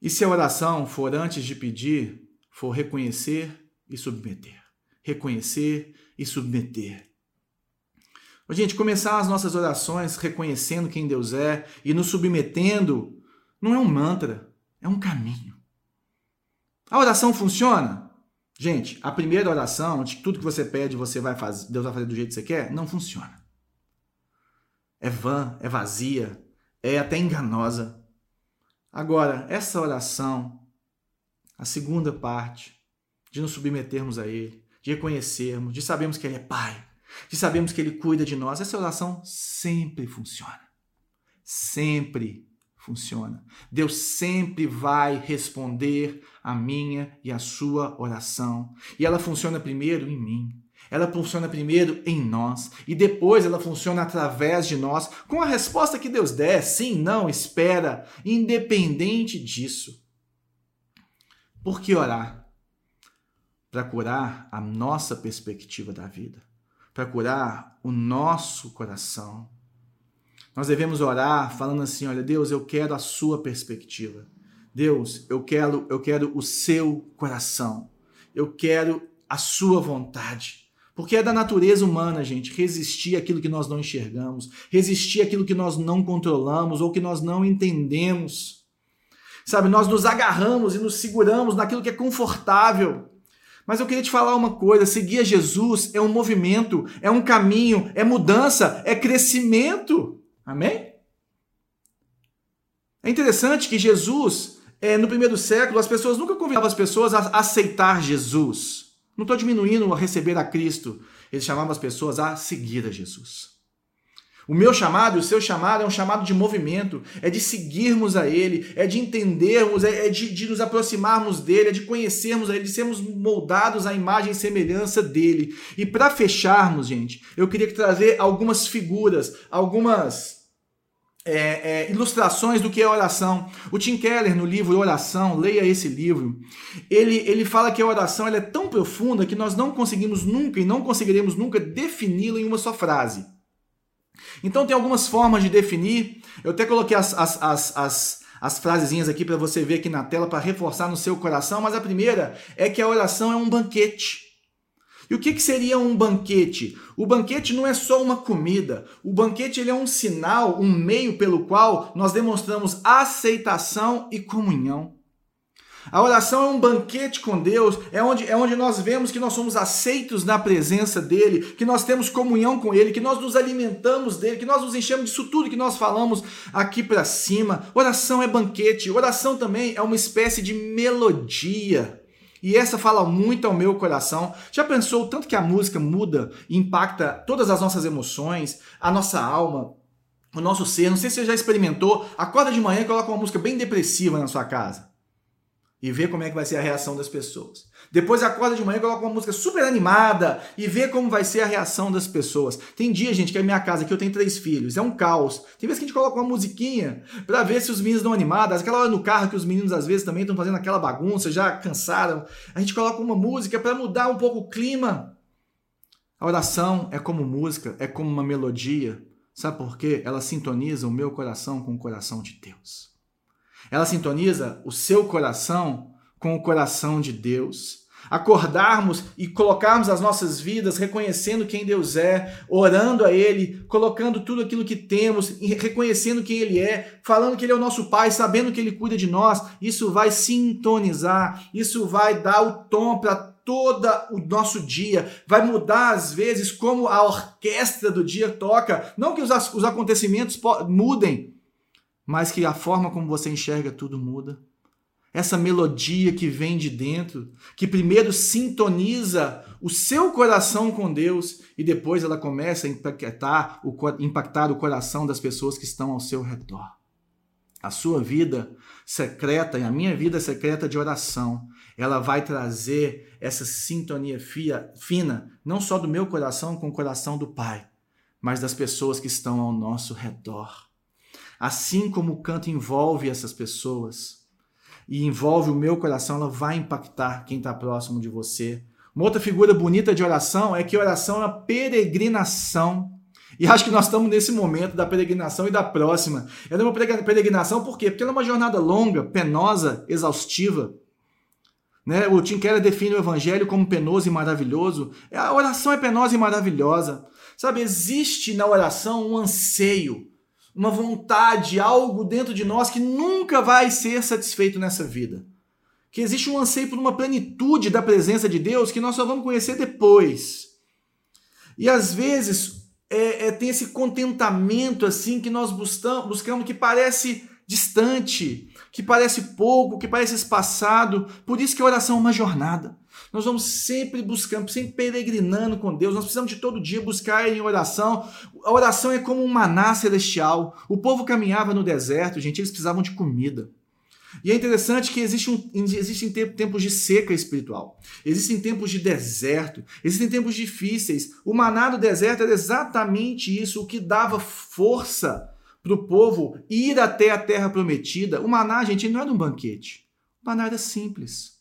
E se a oração for antes de pedir, for reconhecer e submeter? Reconhecer e submeter. Gente, começar as nossas orações reconhecendo quem Deus é e nos submetendo não é um mantra, é um caminho. A oração funciona? Gente, a primeira oração, de tudo que você pede, você vai fazer, Deus vai fazer do jeito que você quer, não funciona. É vã, é vazia, é até enganosa. Agora, essa oração, a segunda parte, de nos submetermos a Ele, de reconhecermos, de sabermos que Ele é Pai, de sabermos que Ele cuida de nós, essa oração sempre funciona. Sempre funciona. Deus sempre vai responder a minha e a sua oração. E ela funciona primeiro em mim. Ela funciona primeiro em nós e depois ela funciona através de nós, com a resposta que Deus der, sim, não, espera, independente disso. Por que orar? Para curar a nossa perspectiva da vida, para curar o nosso coração, nós devemos orar falando assim: olha, Deus, eu quero a sua perspectiva. Deus, eu quero, eu quero o seu coração. Eu quero a sua vontade. Porque é da natureza humana, gente, resistir àquilo que nós não enxergamos, resistir àquilo que nós não controlamos ou que nós não entendemos. Sabe, nós nos agarramos e nos seguramos naquilo que é confortável. Mas eu queria te falar uma coisa: seguir a Jesus é um movimento, é um caminho, é mudança, é crescimento. Amém? É interessante que Jesus, é, no primeiro século, as pessoas nunca convidavam as pessoas a aceitar Jesus. Não estou diminuindo a receber a Cristo. Eles chamavam as pessoas a seguir a Jesus. O meu chamado, o seu chamado é um chamado de movimento, é de seguirmos a Ele, é de entendermos, é, é de, de, nos aproximarmos dele, é de conhecermos a Ele, de sermos moldados à imagem e semelhança dele. E para fecharmos, gente, eu queria trazer algumas figuras, algumas é, é, ilustrações do que é oração. O Tim Keller, no livro Oração, leia esse livro, ele, ele fala que a oração é tão profunda que nós não conseguimos nunca e não conseguiremos nunca defini-la em uma só frase. Então tem algumas formas de definir. Eu até coloquei as, as, as, as, as frasezinhas aqui para você ver aqui na tela para reforçar no seu coração, mas a primeira é que a oração é um banquete. E o que, que seria um banquete? O banquete não é só uma comida. O banquete ele é um sinal, um meio pelo qual nós demonstramos aceitação e comunhão. A oração é um banquete com Deus, é onde, é onde nós vemos que nós somos aceitos na presença dEle, que nós temos comunhão com Ele, que nós nos alimentamos dEle, que nós nos enchemos disso tudo que nós falamos aqui para cima. Oração é banquete, oração também é uma espécie de melodia. E essa fala muito ao meu coração. Já pensou o tanto que a música muda e impacta todas as nossas emoções, a nossa alma, o nosso ser? Não sei se você já experimentou. Acorda de manhã e coloca uma música bem depressiva na sua casa e ver como é que vai ser a reação das pessoas. Depois acorda de manhã e coloca uma música super animada e vê como vai ser a reação das pessoas. Tem dia, gente, que é minha casa, que eu tenho três filhos, é um caos. Tem vezes que a gente coloca uma musiquinha para ver se os meninos estão animados. Aquela hora no carro que os meninos às vezes também estão fazendo aquela bagunça, já cansaram. A gente coloca uma música para mudar um pouco o clima. A oração é como música, é como uma melodia. Sabe por quê? Ela sintoniza o meu coração com o coração de Deus. Ela sintoniza o seu coração com o coração de Deus. Acordarmos e colocarmos as nossas vidas reconhecendo quem Deus é, orando a Ele, colocando tudo aquilo que temos, reconhecendo quem Ele é, falando que Ele é o nosso Pai, sabendo que Ele cuida de nós, isso vai sintonizar, isso vai dar o tom para todo o nosso dia, vai mudar às vezes como a orquestra do dia toca. Não que os, os acontecimentos mudem, mas que a forma como você enxerga tudo muda. Essa melodia que vem de dentro, que primeiro sintoniza o seu coração com Deus e depois ela começa a impactar o, coração das pessoas que estão ao seu redor. A sua vida secreta e a minha vida secreta de oração, ela vai trazer essa sintonia fia, fina, não só do meu coração com o coração do Pai, mas das pessoas que estão ao nosso redor. Assim como o canto envolve essas pessoas e envolve o meu coração, ela vai impactar quem está próximo de você. Uma outra figura bonita de oração é que oração é uma peregrinação. E acho que nós estamos nesse momento da peregrinação e da próxima. Ela é uma peregrinação por quê? Porque ela é uma jornada longa, penosa, exaustiva. Né? O Tim Keller define o evangelho como penoso e maravilhoso. A oração é penosa e maravilhosa. Sabe, existe na oração um anseio uma vontade, algo dentro de nós que nunca vai ser satisfeito nessa vida. Que existe um anseio por uma plenitude da presença de Deus que nós só vamos conhecer depois. E às vezes é, é, tem esse contentamento assim que nós buscamos, buscamos que parece distante, que parece pouco, que parece espaçado. Por isso que a oração é uma jornada. Nós vamos sempre buscando, sempre peregrinando com Deus. Nós precisamos de todo dia buscar em oração. A oração é como um maná celestial. O povo caminhava no deserto, gente, eles precisavam de comida. E é interessante que existe um, existem tempos de seca espiritual, existem tempos de deserto, existem tempos difíceis. O maná do deserto era exatamente isso, o que dava força para o povo ir até a terra prometida. O maná, gente, não era um banquete. O maná era simples.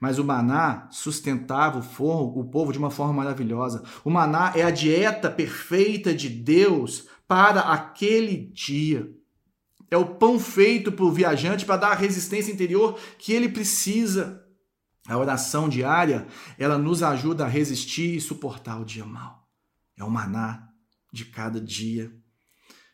Mas o maná sustentava o, forro, o povo de uma forma maravilhosa. O maná é a dieta perfeita de Deus para aquele dia. É o pão feito para o viajante para dar a resistência interior que ele precisa. A oração diária, ela nos ajuda a resistir e suportar o dia mal. É o maná de cada dia.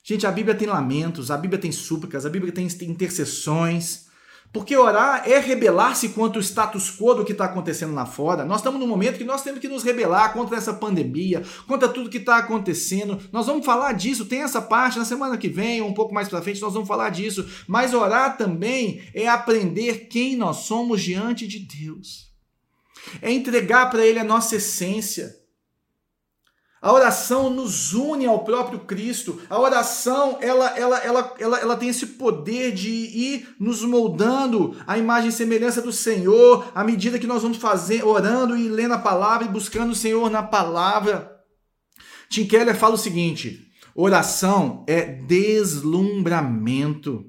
Gente, a Bíblia tem lamentos, a Bíblia tem súplicas, a Bíblia tem intercessões. Porque orar é rebelar-se contra o status quo do que está acontecendo lá fora. Nós estamos num momento que nós temos que nos rebelar contra essa pandemia, contra tudo que está acontecendo. Nós vamos falar disso, tem essa parte na semana que vem, ou um pouco mais para frente, nós vamos falar disso. Mas orar também é aprender quem nós somos diante de Deus. É entregar para Ele a nossa essência. A oração nos une ao próprio Cristo. A oração, ela, ela, ela, ela, ela tem esse poder de ir nos moldando a imagem e semelhança do Senhor à medida que nós vamos fazer, orando e lendo a palavra e buscando o Senhor na palavra. Tim Keller fala o seguinte: oração é deslumbramento.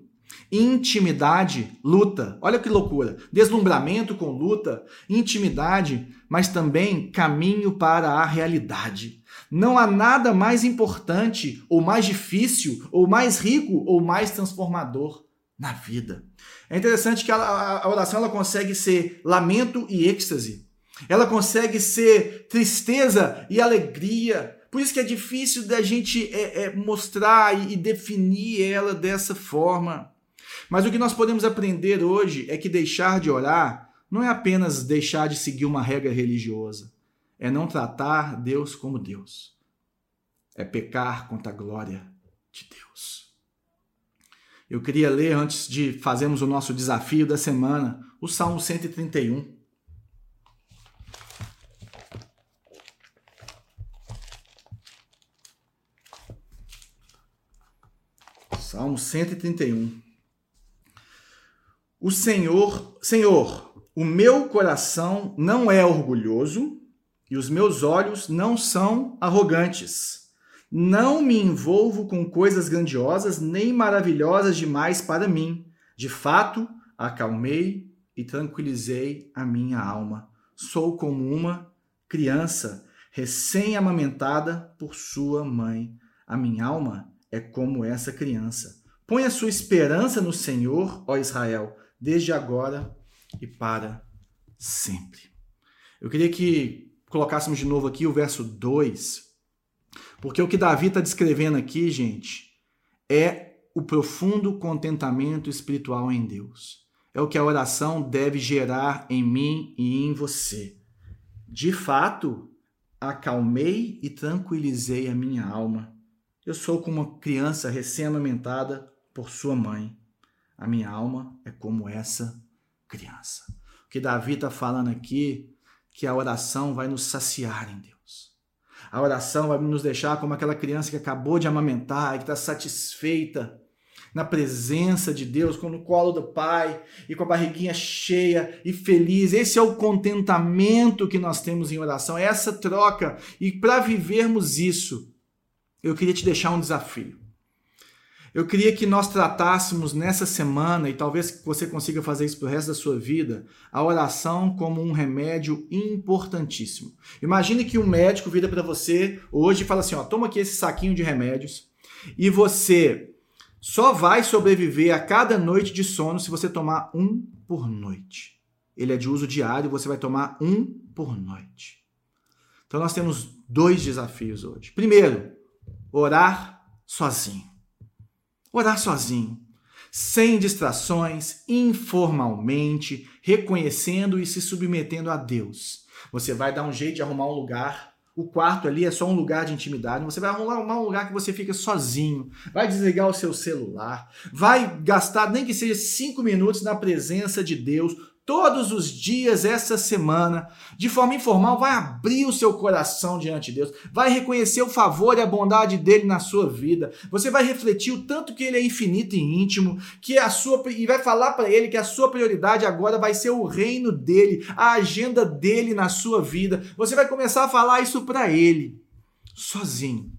Intimidade, luta. Olha que loucura. Deslumbramento com luta, intimidade, mas também caminho para a realidade. Não há nada mais importante, ou mais difícil, ou mais rico, ou mais transformador na vida. É interessante que a, oração ela consegue ser lamento e êxtase. Ela consegue ser tristeza e alegria. Por isso que é difícil da gente é, é, mostrar e definir ela dessa forma. Mas o que nós podemos aprender hoje é que deixar de orar não é apenas deixar de seguir uma regra religiosa é não tratar Deus como Deus. É pecar contra a glória de Deus. Eu queria ler, antes de fazermos o nosso desafio da semana, o Salmo 131. Salmo 131. O Senhor, Senhor, o meu coração não é orgulhoso e os meus olhos não são arrogantes. Não me envolvo com coisas grandiosas nem maravilhosas demais para mim. De fato, acalmei e tranquilizei a minha alma. Sou como uma criança recém-amamentada por sua mãe. A minha alma é como essa criança. Põe a sua esperança no Senhor, ó Israel, desde agora e para sempre. Eu queria que colocássemos de novo aqui o verso 2, porque o que Davi está descrevendo aqui, gente, é o profundo contentamento espiritual em Deus. É o que a oração deve gerar em mim e em você. De fato, acalmei e tranquilizei a minha alma. Eu sou como uma criança recém-amamentada por sua mãe. A minha alma é como essa criança. O que Davi está falando aqui que a oração vai nos saciar em Deus. A oração vai nos deixar como aquela criança que acabou de amamentar e que está satisfeita na presença de Deus, no colo do Pai e com a barriguinha cheia e feliz. Esse é o contentamento que nós temos em oração, é essa troca. E para vivermos isso, eu queria te deixar um desafio. Eu queria que nós tratássemos nessa semana, e talvez você consiga fazer isso para o resto da sua vida, a oração como um remédio importantíssimo. Imagine que um médico vira para você hoje e fala assim: ó, toma aqui esse saquinho de remédios, e você só vai sobreviver a cada noite de sono se você tomar um por noite. Ele é de uso diário, você vai tomar um por noite. Então nós temos dois desafios hoje. Primeiro, orar sozinho. Orar sozinho, sem distrações, informalmente, reconhecendo e se submetendo a Deus. Você vai dar um jeito de arrumar um lugar. O quarto ali é só um lugar de intimidade. Você vai arrumar um lugar que você fica sozinho. Vai desligar o seu celular. Vai gastar nem que seja cinco minutos na presença de Deus, todos os dias essa semana, de forma informal, vai abrir o seu coração diante de Deus, vai reconhecer o favor e a bondade dele na sua vida. Você vai refletir o tanto que ele é infinito e íntimo, que a sua e vai falar para ele que a sua prioridade agora vai ser o reino dele, a agenda dele na sua vida. Você vai começar a falar isso para ele, sozinho.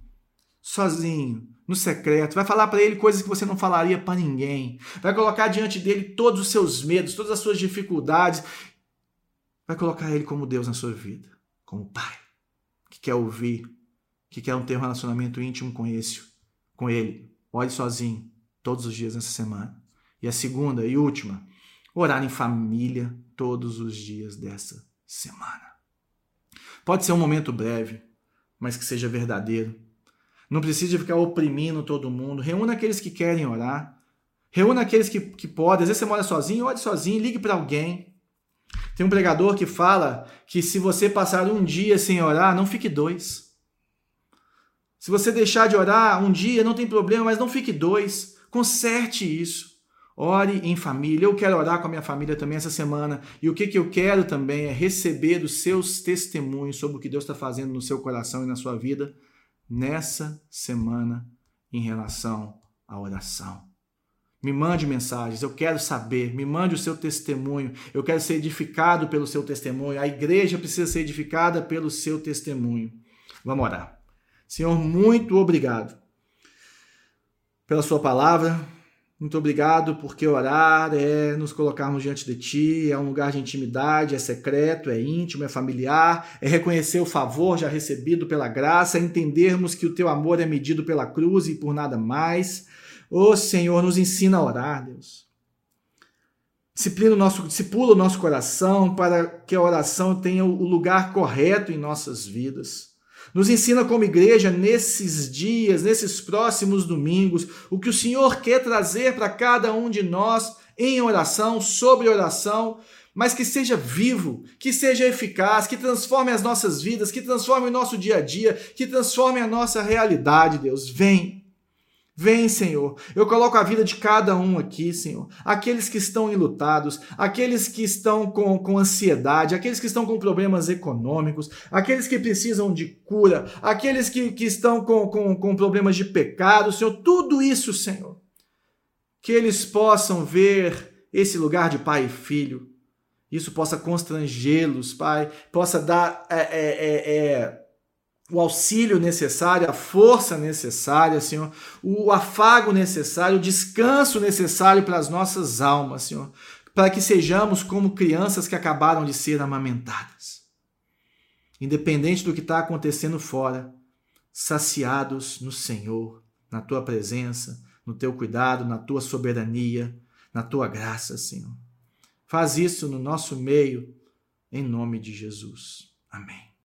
Sozinho no secreto, vai falar para ele coisas que você não falaria para ninguém, vai colocar diante dele todos os seus medos, todas as suas dificuldades, vai colocar ele como Deus na sua vida, como Pai, que quer ouvir, que quer ter um relacionamento íntimo com esse, com ele. Ore sozinho todos os dias nessa semana. E a segunda e última, orar em família todos os dias dessa semana. Pode ser um momento breve, mas que seja verdadeiro não precisa ficar oprimindo todo mundo. Reúna aqueles que querem orar. Reúna aqueles que, que podem. Às vezes você mora sozinho, ore sozinho, ligue para alguém. Tem um pregador que fala que se você passar um dia sem orar, não fique dois. Se você deixar de orar um dia, não tem problema, mas não fique dois. Conserte isso. Ore em família. Eu quero orar com a minha família também essa semana. E o que, que eu quero também é receber os seus testemunhos sobre o que Deus está fazendo no seu coração e na sua vida nessa semana em relação à oração. Me mande mensagens, eu quero saber, me mande o seu testemunho, eu quero ser edificado pelo seu testemunho, a igreja precisa ser edificada pelo seu testemunho. Vamos orar. Senhor, muito obrigado pela sua palavra, muito obrigado porque orar é nos colocarmos diante de Ti, é um lugar de intimidade, é secreto, é íntimo, é familiar, é reconhecer o favor já recebido pela graça, é entendermos que o Teu amor é medido pela cruz e por nada mais. Ô oh, Senhor, nos ensina a orar, Deus. Disciplina o nosso, discipula o nosso coração para que a oração tenha o lugar correto em nossas vidas. Nos ensina como igreja nesses dias, nesses próximos domingos, o que o Senhor quer trazer para cada um de nós em oração, sobre oração, mas que seja vivo, que seja eficaz, que transforme as nossas vidas, que transforme o nosso dia a dia, que transforme a nossa realidade, Deus. Vem. Vem, Senhor. Eu coloco a vida de cada um aqui, Senhor. Aqueles que estão enlutados, aqueles que estão com, com ansiedade, aqueles que estão com problemas econômicos, aqueles que precisam de cura, aqueles que, que estão com, com, com problemas de pecado, Senhor. Tudo isso, Senhor. Que eles possam ver esse lugar de pai e filho. Isso possa constrangê-los, Pai. Possa dar. É, é, é, é o auxílio necessário, a força necessária, Senhor, o afago necessário, o descanso necessário para as nossas almas, Senhor, para que sejamos como crianças que acabaram de ser amamentadas. Independente do que está acontecendo fora, saciados no Senhor, na tua presença, no teu cuidado, na tua soberania, na tua graça, Senhor. Faz isso no nosso meio, em nome de Jesus. Amém.